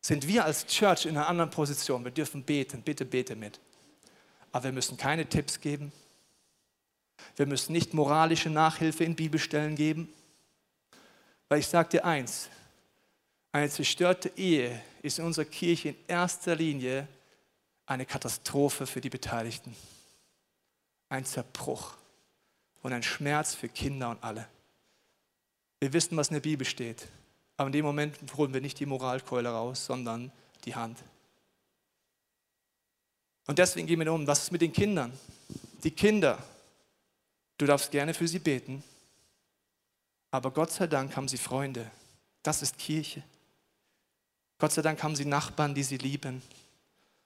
sind wir als Church in einer anderen Position. Wir dürfen beten, bitte bete mit. Aber wir müssen keine Tipps geben. Wir müssen nicht moralische Nachhilfe in Bibelstellen geben. Weil ich sage dir eins, eine zerstörte Ehe ist in unserer Kirche in erster Linie eine Katastrophe für die Beteiligten. Ein Zerbruch und ein Schmerz für Kinder und alle. Wir wissen, was in der Bibel steht, aber in dem Moment holen wir nicht die Moralkeule raus, sondern die Hand. Und deswegen gehen wir um, was ist mit den Kindern? Die Kinder, Du darfst gerne für sie beten, aber Gott sei Dank haben sie Freunde. Das ist Kirche. Gott sei Dank haben sie Nachbarn, die sie lieben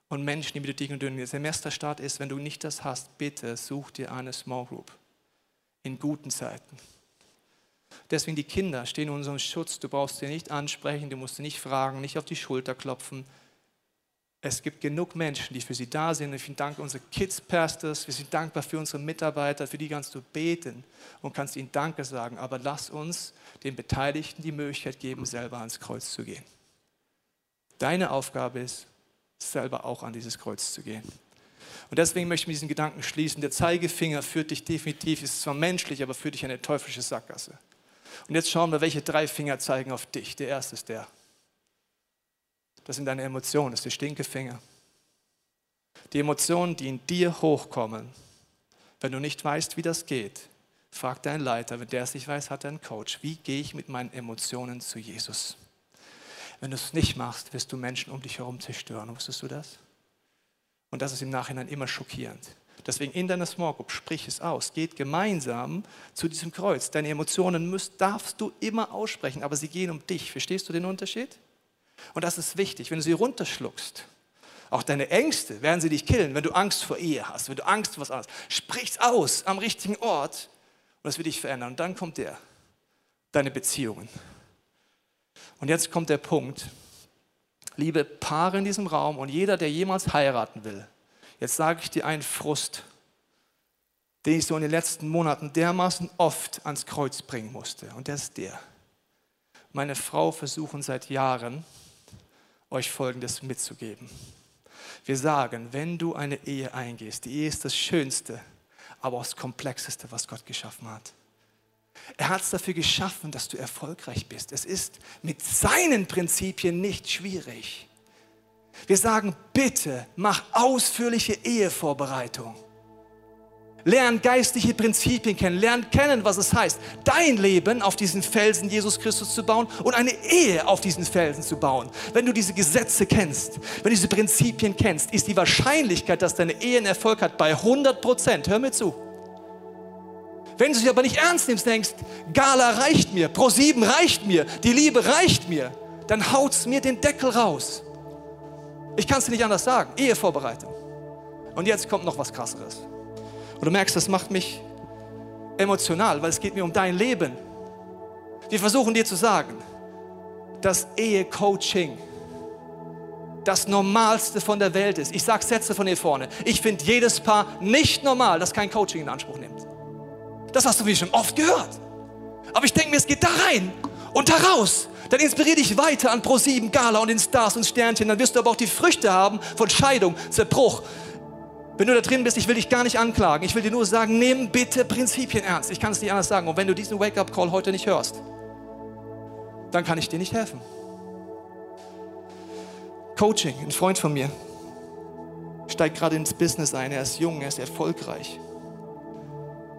und Menschen, die mit dir dick und dünn. Der Semesterstart ist, wenn du nicht das hast, bitte such dir eine Small Group in guten Zeiten. Deswegen die Kinder stehen in unserem Schutz. Du brauchst sie nicht ansprechen, du musst sie nicht fragen, nicht auf die Schulter klopfen. Es gibt genug Menschen, die für sie da sind. Ich bin dankbar unsere Kids Pastors, wir sind dankbar für unsere Mitarbeiter, für die kannst du beten und kannst ihnen Danke sagen. Aber lass uns den Beteiligten die Möglichkeit geben, selber ans Kreuz zu gehen. Deine Aufgabe ist, selber auch an dieses Kreuz zu gehen. Und deswegen möchte ich mit diesen Gedanken schließen. Der Zeigefinger führt dich definitiv, ist zwar menschlich, aber führt dich in eine teuflische Sackgasse. Und jetzt schauen wir, welche drei Finger zeigen auf dich. Der erste ist der. Das sind deine Emotionen, das ist der Stinkefinger. Die Emotionen, die in dir hochkommen, wenn du nicht weißt, wie das geht, frag deinen Leiter, wenn der es nicht weiß, hat er einen Coach. Wie gehe ich mit meinen Emotionen zu Jesus? Wenn du es nicht machst, wirst du Menschen um dich herum zerstören. Wusstest du das? Und das ist im Nachhinein immer schockierend. Deswegen in deiner Small Group, sprich es aus. Geht gemeinsam zu diesem Kreuz. Deine Emotionen müsst, darfst du immer aussprechen, aber sie gehen um dich. Verstehst du den Unterschied? Und das ist wichtig. Wenn du sie runterschluckst, auch deine Ängste werden sie dich killen, wenn du Angst vor Ehe hast, wenn du Angst vor was anderes. Sprich's aus am richtigen Ort und das wird dich verändern. Und dann kommt der, deine Beziehungen. Und jetzt kommt der Punkt, liebe Paare in diesem Raum und jeder, der jemals heiraten will, Jetzt sage ich dir einen Frust, den ich so in den letzten Monaten dermaßen oft ans Kreuz bringen musste. Und der ist der. Meine Frau versuchen seit Jahren, euch Folgendes mitzugeben. Wir sagen, wenn du eine Ehe eingehst, die Ehe ist das Schönste, aber auch das Komplexeste, was Gott geschaffen hat. Er hat es dafür geschaffen, dass du erfolgreich bist. Es ist mit seinen Prinzipien nicht schwierig. Wir sagen, bitte mach ausführliche Ehevorbereitung. Lern geistliche Prinzipien kennen, lern kennen, was es heißt, dein Leben auf diesen Felsen Jesus Christus zu bauen und eine Ehe auf diesen Felsen zu bauen. Wenn du diese Gesetze kennst, wenn du diese Prinzipien kennst, ist die Wahrscheinlichkeit, dass deine Ehe einen Erfolg hat, bei 100 Prozent. Hör mir zu. Wenn du sie aber nicht ernst nimmst, denkst, Gala reicht mir, Pro7 reicht mir, die Liebe reicht mir, dann haut's mir den Deckel raus. Ich kann es dir nicht anders sagen. Ehevorbereitung. Und jetzt kommt noch was krasseres. Und du merkst, das macht mich emotional, weil es geht mir um dein Leben. Wir versuchen dir zu sagen, dass Ehecoaching das Normalste von der Welt ist. Ich sage Sätze von hier vorne. Ich finde jedes Paar nicht normal, das kein Coaching in Anspruch nimmt. Das hast du wie schon oft gehört. Aber ich denke mir, es geht da rein und da raus. Dann inspiriere dich weiter an Pro7, Gala und den Stars und Sternchen. Dann wirst du aber auch die Früchte haben von Scheidung, Zerbruch. Wenn du da drin bist, ich will dich gar nicht anklagen. Ich will dir nur sagen, nimm bitte Prinzipien ernst. Ich kann es nicht anders sagen. Und wenn du diesen Wake-up-Call heute nicht hörst, dann kann ich dir nicht helfen. Coaching, ein Freund von mir, steigt gerade ins Business ein. Er ist jung, er ist erfolgreich.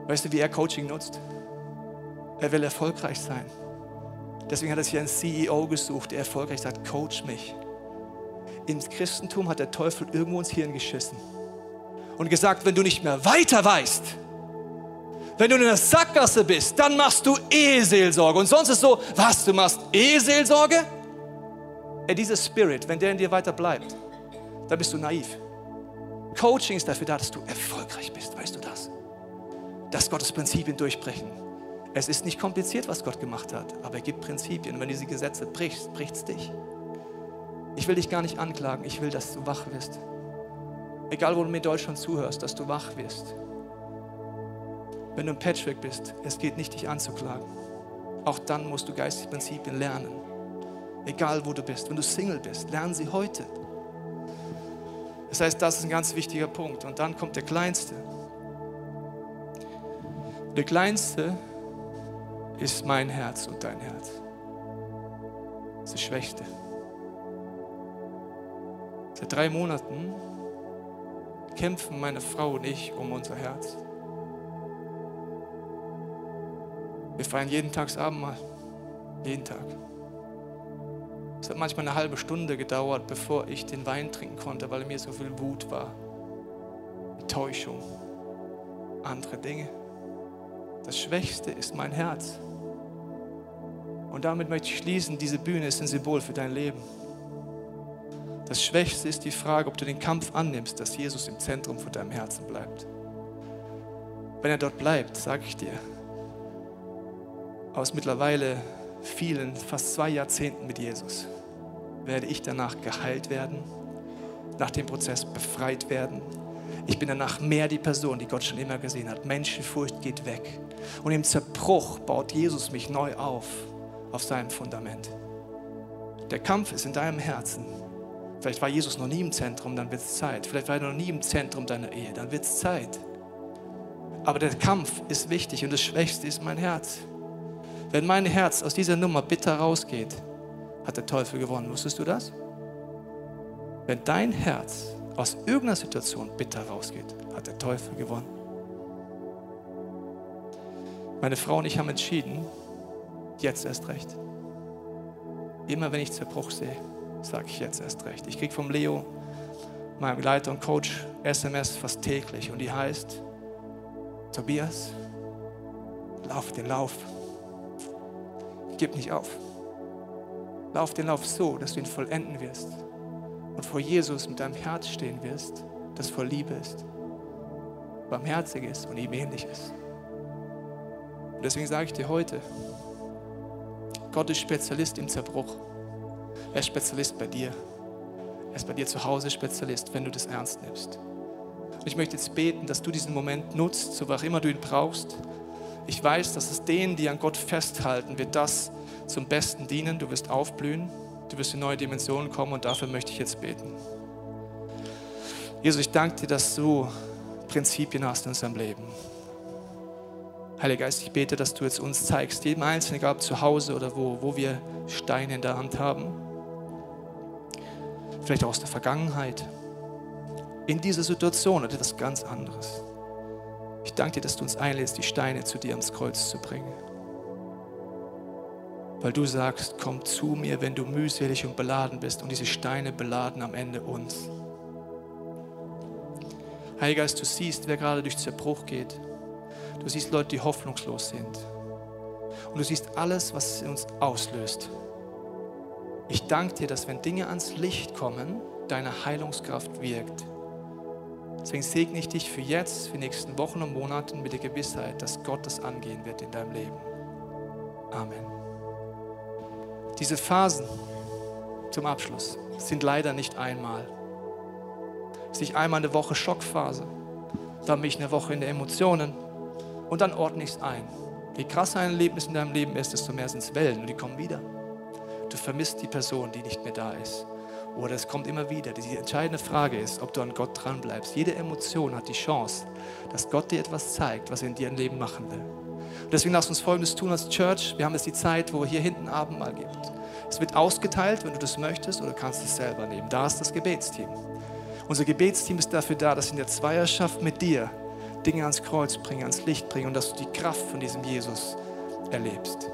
Weißt du, wie er Coaching nutzt? Er will erfolgreich sein. Deswegen hat er sich einen CEO gesucht, der erfolgreich sagt, coach mich. Ins Christentum hat der Teufel irgendwo ins Hirn geschissen und gesagt, wenn du nicht mehr weiter weißt, wenn du in der Sackgasse bist, dann machst du Eheseelsorge. Und sonst ist so, was, du machst Eheseelsorge? Ey, dieser Spirit, wenn der in dir weiter bleibt, dann bist du naiv. Coaching ist dafür da, dass du erfolgreich bist, weißt du das? Dass Gottes Prinzipien durchbrechen. Es ist nicht kompliziert, was Gott gemacht hat, aber er gibt Prinzipien. Und wenn du diese Gesetze brichst, bricht es dich. Ich will dich gar nicht anklagen, ich will, dass du wach wirst. Egal, wo du mir in Deutschland zuhörst, dass du wach wirst. Wenn du ein Patchwork bist, es geht nicht, dich anzuklagen. Auch dann musst du geistige Prinzipien lernen. Egal, wo du bist. Wenn du Single bist, lernen sie heute. Das heißt, das ist ein ganz wichtiger Punkt. Und dann kommt der Kleinste. Der Kleinste ist mein Herz und dein Herz. Das ist das Schwächste. Seit drei Monaten kämpfen meine Frau und ich um unser Herz. Wir feiern jeden Tag das Abendmahl. Jeden Tag. Es hat manchmal eine halbe Stunde gedauert, bevor ich den Wein trinken konnte, weil mir so viel Wut war. Enttäuschung. Andere Dinge. Das Schwächste ist mein Herz. Und damit möchte ich schließen, diese Bühne ist ein Symbol für dein Leben. Das Schwächste ist die Frage, ob du den Kampf annimmst, dass Jesus im Zentrum von deinem Herzen bleibt. Wenn er dort bleibt, sage ich dir, aus mittlerweile vielen, fast zwei Jahrzehnten mit Jesus, werde ich danach geheilt werden, nach dem Prozess befreit werden. Ich bin danach mehr die Person, die Gott schon immer gesehen hat. Menschenfurcht geht weg. Und im Zerbruch baut Jesus mich neu auf, auf seinem Fundament. Der Kampf ist in deinem Herzen. Vielleicht war Jesus noch nie im Zentrum, dann wird es Zeit. Vielleicht war er noch nie im Zentrum deiner Ehe, dann wird es Zeit. Aber der Kampf ist wichtig und das Schwächste ist mein Herz. Wenn mein Herz aus dieser Nummer bitter rausgeht, hat der Teufel gewonnen. Wusstest du das? Wenn dein Herz aus irgendeiner Situation bitter rausgeht, hat der Teufel gewonnen. Meine Frau und ich haben entschieden, jetzt erst recht. Immer wenn ich Zerbruch sehe, sage ich jetzt erst recht. Ich kriege vom Leo, meinem Leiter und Coach, SMS fast täglich und die heißt, Tobias, lauf den Lauf. Gib nicht auf. Lauf den Lauf so, dass du ihn vollenden wirst und vor Jesus mit deinem Herz stehen wirst, das voll Liebe ist, barmherzig ist und ihm ähnlich ist. Und deswegen sage ich dir heute, Gott ist Spezialist im Zerbruch. Er ist Spezialist bei dir. Er ist bei dir zu Hause Spezialist, wenn du das ernst nimmst. Und ich möchte jetzt beten, dass du diesen Moment nutzt, so was immer du ihn brauchst. Ich weiß, dass es denen, die an Gott festhalten, wird das zum Besten dienen. Du wirst aufblühen. Du wirst in neue Dimensionen kommen und dafür möchte ich jetzt beten. Jesus, ich danke dir, dass du Prinzipien hast in unserem Leben. Heiliger Geist, ich bete, dass du jetzt uns zeigst, jedem Einzelnen, egal ob zu Hause oder wo, wo wir Steine in der Hand haben, vielleicht auch aus der Vergangenheit, in dieser Situation oder etwas ganz anderes. Ich danke dir, dass du uns einlädst, die Steine zu dir ans Kreuz zu bringen weil du sagst, komm zu mir, wenn du mühselig und beladen bist und diese Steine beladen am Ende uns. Heiliger Geist, du siehst, wer gerade durch Zerbruch geht. Du siehst Leute, die hoffnungslos sind. Und du siehst alles, was uns auslöst. Ich danke dir, dass wenn Dinge ans Licht kommen, deine Heilungskraft wirkt. Deswegen segne ich dich für jetzt, für die nächsten Wochen und Monate mit der Gewissheit, dass Gott das angehen wird in deinem Leben. Amen. Diese Phasen zum Abschluss sind leider nicht einmal. Es ist nicht einmal eine Woche Schockphase, dann bin ich eine Woche in den Emotionen und dann ordne ich es ein. Je krasser ein Erlebnis in deinem Leben ist, desto mehr sind es Wellen und die kommen wieder. Du vermisst die Person, die nicht mehr da ist. Oder es kommt immer wieder. Die entscheidende Frage ist, ob du an Gott dran bleibst. Jede Emotion hat die Chance, dass Gott dir etwas zeigt, was er in dir ein Leben machen will. Und deswegen lass uns Folgendes tun als Church. Wir haben jetzt die Zeit, wo hier hinten Abendmahl gibt. Es wird ausgeteilt, wenn du das möchtest, oder kannst es selber nehmen. Da ist das Gebetsteam. Unser Gebetsteam ist dafür da, dass in der Zweierschaft mit dir Dinge ans Kreuz bringen, ans Licht bringen und dass du die Kraft von diesem Jesus erlebst.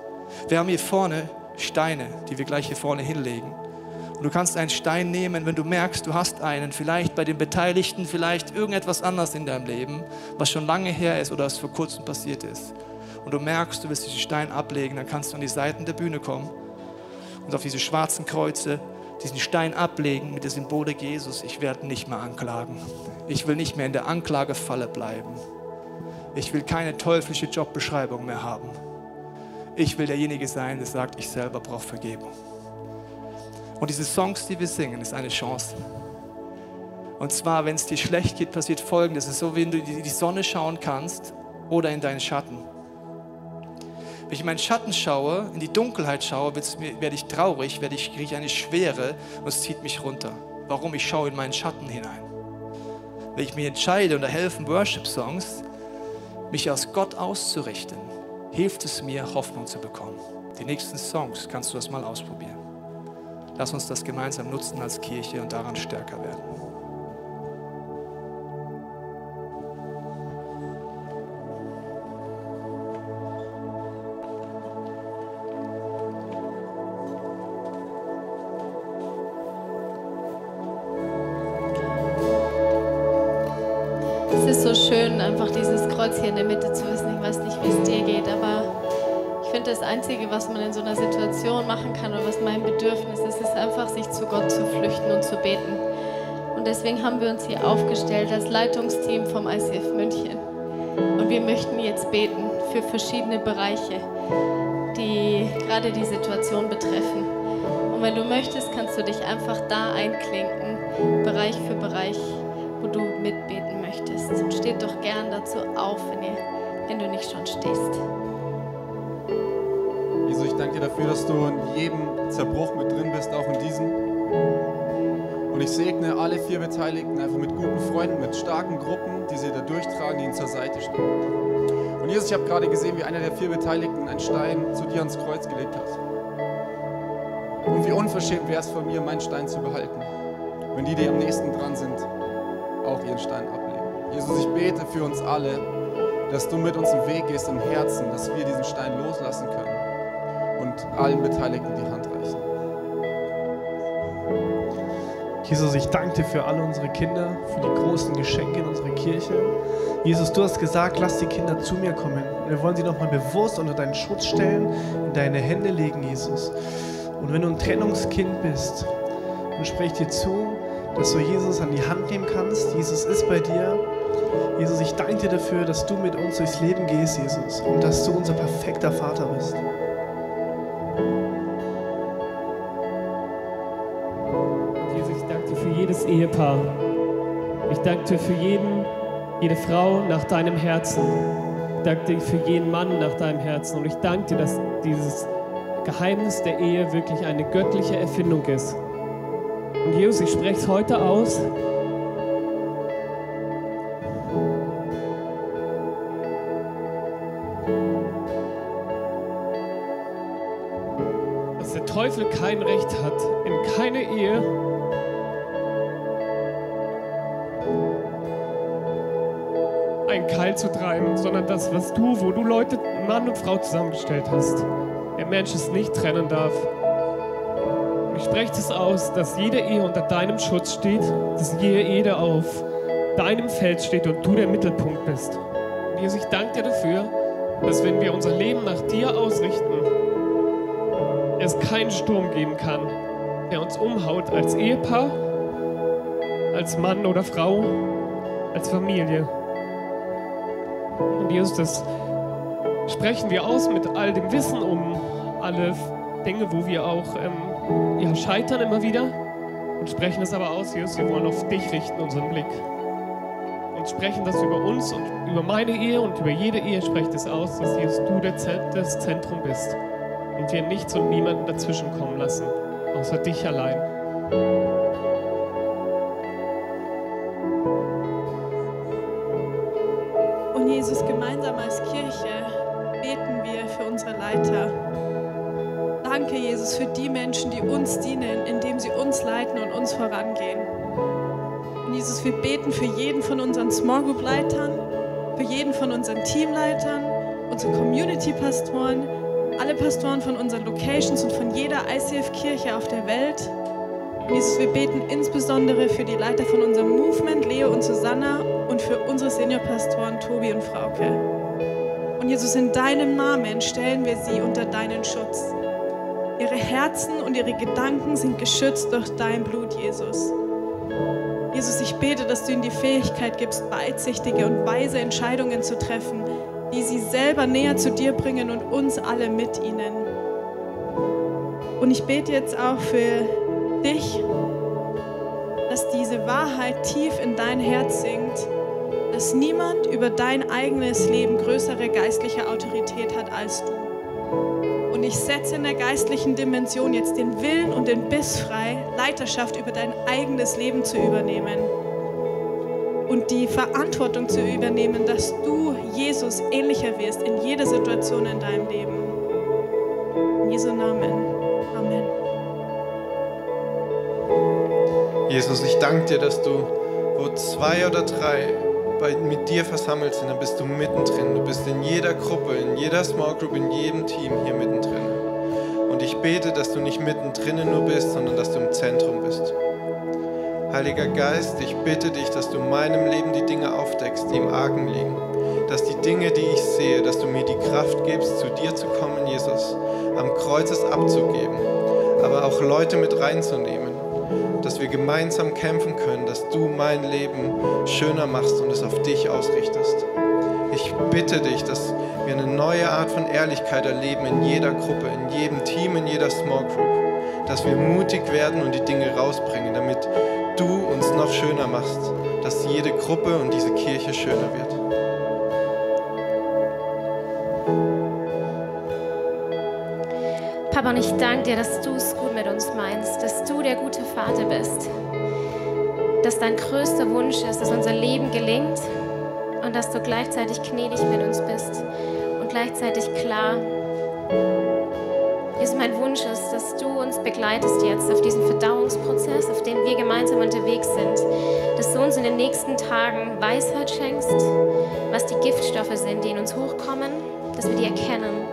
Wir haben hier vorne Steine, die wir gleich hier vorne hinlegen. Und du kannst einen Stein nehmen, wenn du merkst, du hast einen, vielleicht bei den Beteiligten, vielleicht irgendetwas anderes in deinem Leben, was schon lange her ist oder was vor kurzem passiert ist und du merkst, du willst diesen Stein ablegen, dann kannst du an die Seiten der Bühne kommen und auf diese schwarzen Kreuze diesen Stein ablegen mit der Symbolik Jesus. Ich werde nicht mehr anklagen. Ich will nicht mehr in der Anklagefalle bleiben. Ich will keine teuflische Jobbeschreibung mehr haben. Ich will derjenige sein, der sagt, ich selber brauche Vergebung. Und diese Songs, die wir singen, ist eine Chance. Und zwar, wenn es dir schlecht geht, passiert Folgendes. Es ist so, wenn du in die Sonne schauen kannst oder in deinen Schatten. Wenn ich in meinen Schatten schaue, in die Dunkelheit schaue, werde ich traurig, werde ich, kriege ich eine Schwere und es zieht mich runter. Warum? Ich schaue in meinen Schatten hinein. Wenn ich mich entscheide, und da helfen Worship-Songs, mich aus Gott auszurichten, hilft es mir, Hoffnung zu bekommen. Die nächsten Songs kannst du das mal ausprobieren. Lass uns das gemeinsam nutzen als Kirche und daran stärker werden. Es ist so schön, einfach dieses Kreuz hier in der Mitte zu wissen. Ich weiß nicht, wie es dir geht, aber ich finde, das Einzige, was man in so einer Situation machen kann oder was mein Bedürfnis ist, ist einfach, sich zu Gott zu flüchten und zu beten. Und deswegen haben wir uns hier aufgestellt als Leitungsteam vom ICF München. Und wir möchten jetzt beten für verschiedene Bereiche, die gerade die Situation betreffen. Und wenn du möchtest, kannst du dich einfach da einklinken, Bereich für Bereich, wo du möchtest. Und steht doch gern dazu auf, wenn, ihr, wenn du nicht schon stehst. Jesus, ich danke dir dafür, dass du in jedem Zerbruch mit drin bist, auch in diesem. Und ich segne alle vier Beteiligten einfach mit guten Freunden, mit starken Gruppen, die sie da durchtragen, die ihnen zur Seite stehen. Und Jesus, ich habe gerade gesehen, wie einer der vier Beteiligten einen Stein zu dir ans Kreuz gelegt hat. Und wie unverschämt wäre es von mir, meinen Stein zu behalten, wenn die, die am nächsten dran sind, auch ihren Stein ablegen. Jesus, ich bete für uns alle, dass du mit uns einen Weg gehst im Herzen, dass wir diesen Stein loslassen können und allen Beteiligten die Hand reichen. Jesus, ich danke dir für alle unsere Kinder, für die großen Geschenke in unserer Kirche. Jesus, du hast gesagt, lass die Kinder zu mir kommen. Wir wollen sie nochmal bewusst unter deinen Schutz stellen, in deine Hände legen, Jesus. Und wenn du ein Trennungskind bist, dann spreche ich dir zu, dass du Jesus an die Hand nehmen kannst. Jesus ist bei dir. Jesus, ich danke dir dafür, dass du mit uns durchs Leben gehst, Jesus, und dass du unser perfekter Vater bist. Jesus, ich danke dir für jedes Ehepaar. Ich danke dir für jeden, jede Frau nach deinem Herzen. Ich danke dir für jeden Mann nach deinem Herzen. Und ich danke dir, dass dieses Geheimnis der Ehe wirklich eine göttliche Erfindung ist. Und Jesus, ich spreche es heute aus. Teufel kein Recht hat, in keine Ehe einen Keil zu treiben, sondern das, was du, wo du Leute, Mann und Frau zusammengestellt hast, der Mensch es nicht trennen darf. Ich spreche es aus, dass jede Ehe unter deinem Schutz steht, dass jede Ehe auf deinem Feld steht und du der Mittelpunkt bist. Jesus, ich danke dir dafür, dass wenn wir unser Leben nach dir ausrichten, es keinen Sturm geben kann, der uns umhaut als Ehepaar, als Mann oder Frau, als Familie. Und Jesus, das sprechen wir aus mit all dem Wissen um alle Dinge, wo wir auch ähm, ja, scheitern immer wieder und sprechen es aber aus, Jesus, wir wollen auf dich richten unseren Blick und sprechen das über uns und über meine Ehe und über jede Ehe sprecht es aus, dass Jesus du das Zentrum bist und wir nichts und niemanden dazwischen kommen lassen, außer dich allein. Und Jesus, gemeinsam als Kirche beten wir für unsere Leiter. Danke, Jesus, für die Menschen, die uns dienen, indem sie uns leiten und uns vorangehen. Und Jesus, wir beten für jeden von unseren Small Group Leitern, für jeden von unseren Teamleitern, unsere Community-Pastoren, alle Pastoren von unseren Locations und von jeder ICF-Kirche auf der Welt. Und Jesus, wir beten insbesondere für die Leiter von unserem Movement, Leo und Susanna, und für unsere Seniorpastoren Tobi und Frauke. Und Jesus, in deinem Namen stellen wir sie unter deinen Schutz. Ihre Herzen und ihre Gedanken sind geschützt durch dein Blut, Jesus. Jesus, ich bete, dass du ihnen die Fähigkeit gibst, weitsichtige und weise Entscheidungen zu treffen, die sie selber näher zu dir bringen und uns alle mit ihnen. Und ich bete jetzt auch für dich, dass diese Wahrheit tief in dein Herz sinkt, dass niemand über dein eigenes Leben größere geistliche Autorität hat als du. Und ich setze in der geistlichen Dimension jetzt den Willen und den Biss frei, Leiterschaft über dein eigenes Leben zu übernehmen. Und die Verantwortung zu übernehmen, dass du Jesus ähnlicher wirst in jeder Situation in deinem Leben. In Jesu Namen. Amen. Jesus, ich danke dir, dass du, wo zwei oder drei bei, mit dir versammelt sind, dann bist du mittendrin. Du bist in jeder Gruppe, in jeder Small Group, in jedem Team hier mittendrin. Und ich bete, dass du nicht mittendrin nur bist, sondern dass du im Zentrum bist. Heiliger Geist, ich bitte dich, dass du in meinem Leben die Dinge aufdeckst, die im Argen liegen. Dass die Dinge, die ich sehe, dass du mir die Kraft gibst, zu dir zu kommen, Jesus, am Kreuz es abzugeben, aber auch Leute mit reinzunehmen. Dass wir gemeinsam kämpfen können, dass du mein Leben schöner machst und es auf dich ausrichtest. Ich bitte dich, dass wir eine neue Art von Ehrlichkeit erleben in jeder Gruppe, in jedem Team, in jeder Small Group. Dass wir mutig werden und die Dinge rausbringen, damit du uns noch schöner machst, dass jede Gruppe und diese Kirche schöner wird. Papa, und ich danke dir, dass du es gut mit uns meinst, dass du der gute Vater bist, dass dein größter Wunsch ist, dass unser Leben gelingt und dass du gleichzeitig gnädig mit uns bist und gleichzeitig klar. Mein Wunsch ist, dass du uns begleitest jetzt auf diesen Verdauungsprozess, auf den wir gemeinsam unterwegs sind, dass du uns in den nächsten Tagen Weisheit schenkst, was die Giftstoffe sind, die in uns hochkommen, dass wir die erkennen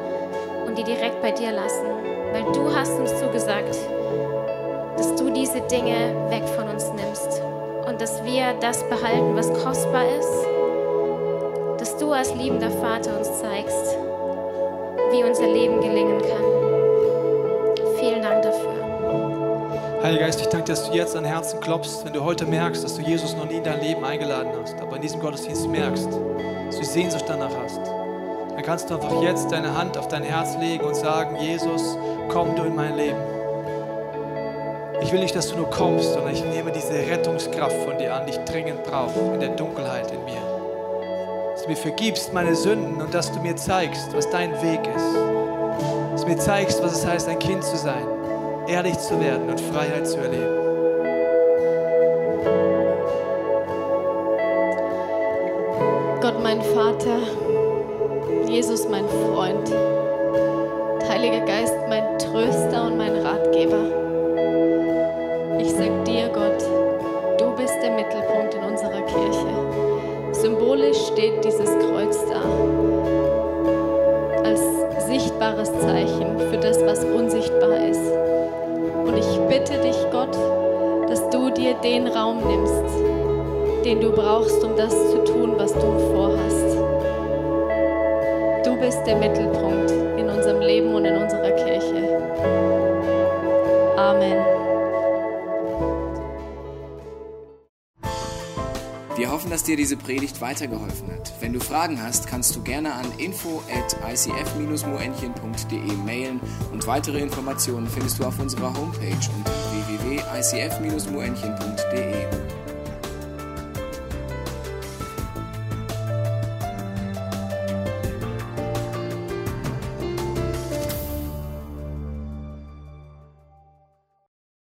und die direkt bei dir lassen, weil du hast uns zugesagt, dass du diese Dinge weg von uns nimmst und dass wir das behalten, was kostbar ist, dass du als liebender Vater uns zeigst, wie unser Leben gelingen kann. Heiliger Geist, ich danke dir, dass du jetzt an Herzen klopfst, wenn du heute merkst, dass du Jesus noch nie in dein Leben eingeladen hast, aber in diesem Gottesdienst merkst, dass du Sehnsucht danach hast. Dann kannst du einfach jetzt deine Hand auf dein Herz legen und sagen, Jesus, komm du in mein Leben. Ich will nicht, dass du nur kommst, sondern ich nehme diese Rettungskraft von dir an, die ich dringend brauche in der Dunkelheit in mir. Dass du mir vergibst meine Sünden und dass du mir zeigst, was dein Weg ist. Dass du mir zeigst, was es heißt, ein Kind zu sein, ehrlich zu werden und Freiheit zu erleben. Was du vorhast. Du bist der Mittelpunkt in unserem Leben und in unserer Kirche. Amen. Wir hoffen, dass dir diese Predigt weitergeholfen hat. Wenn du Fragen hast, kannst du gerne an info at icf-moenchen.de mailen und weitere Informationen findest du auf unserer Homepage unter www.icf-moenchen.de.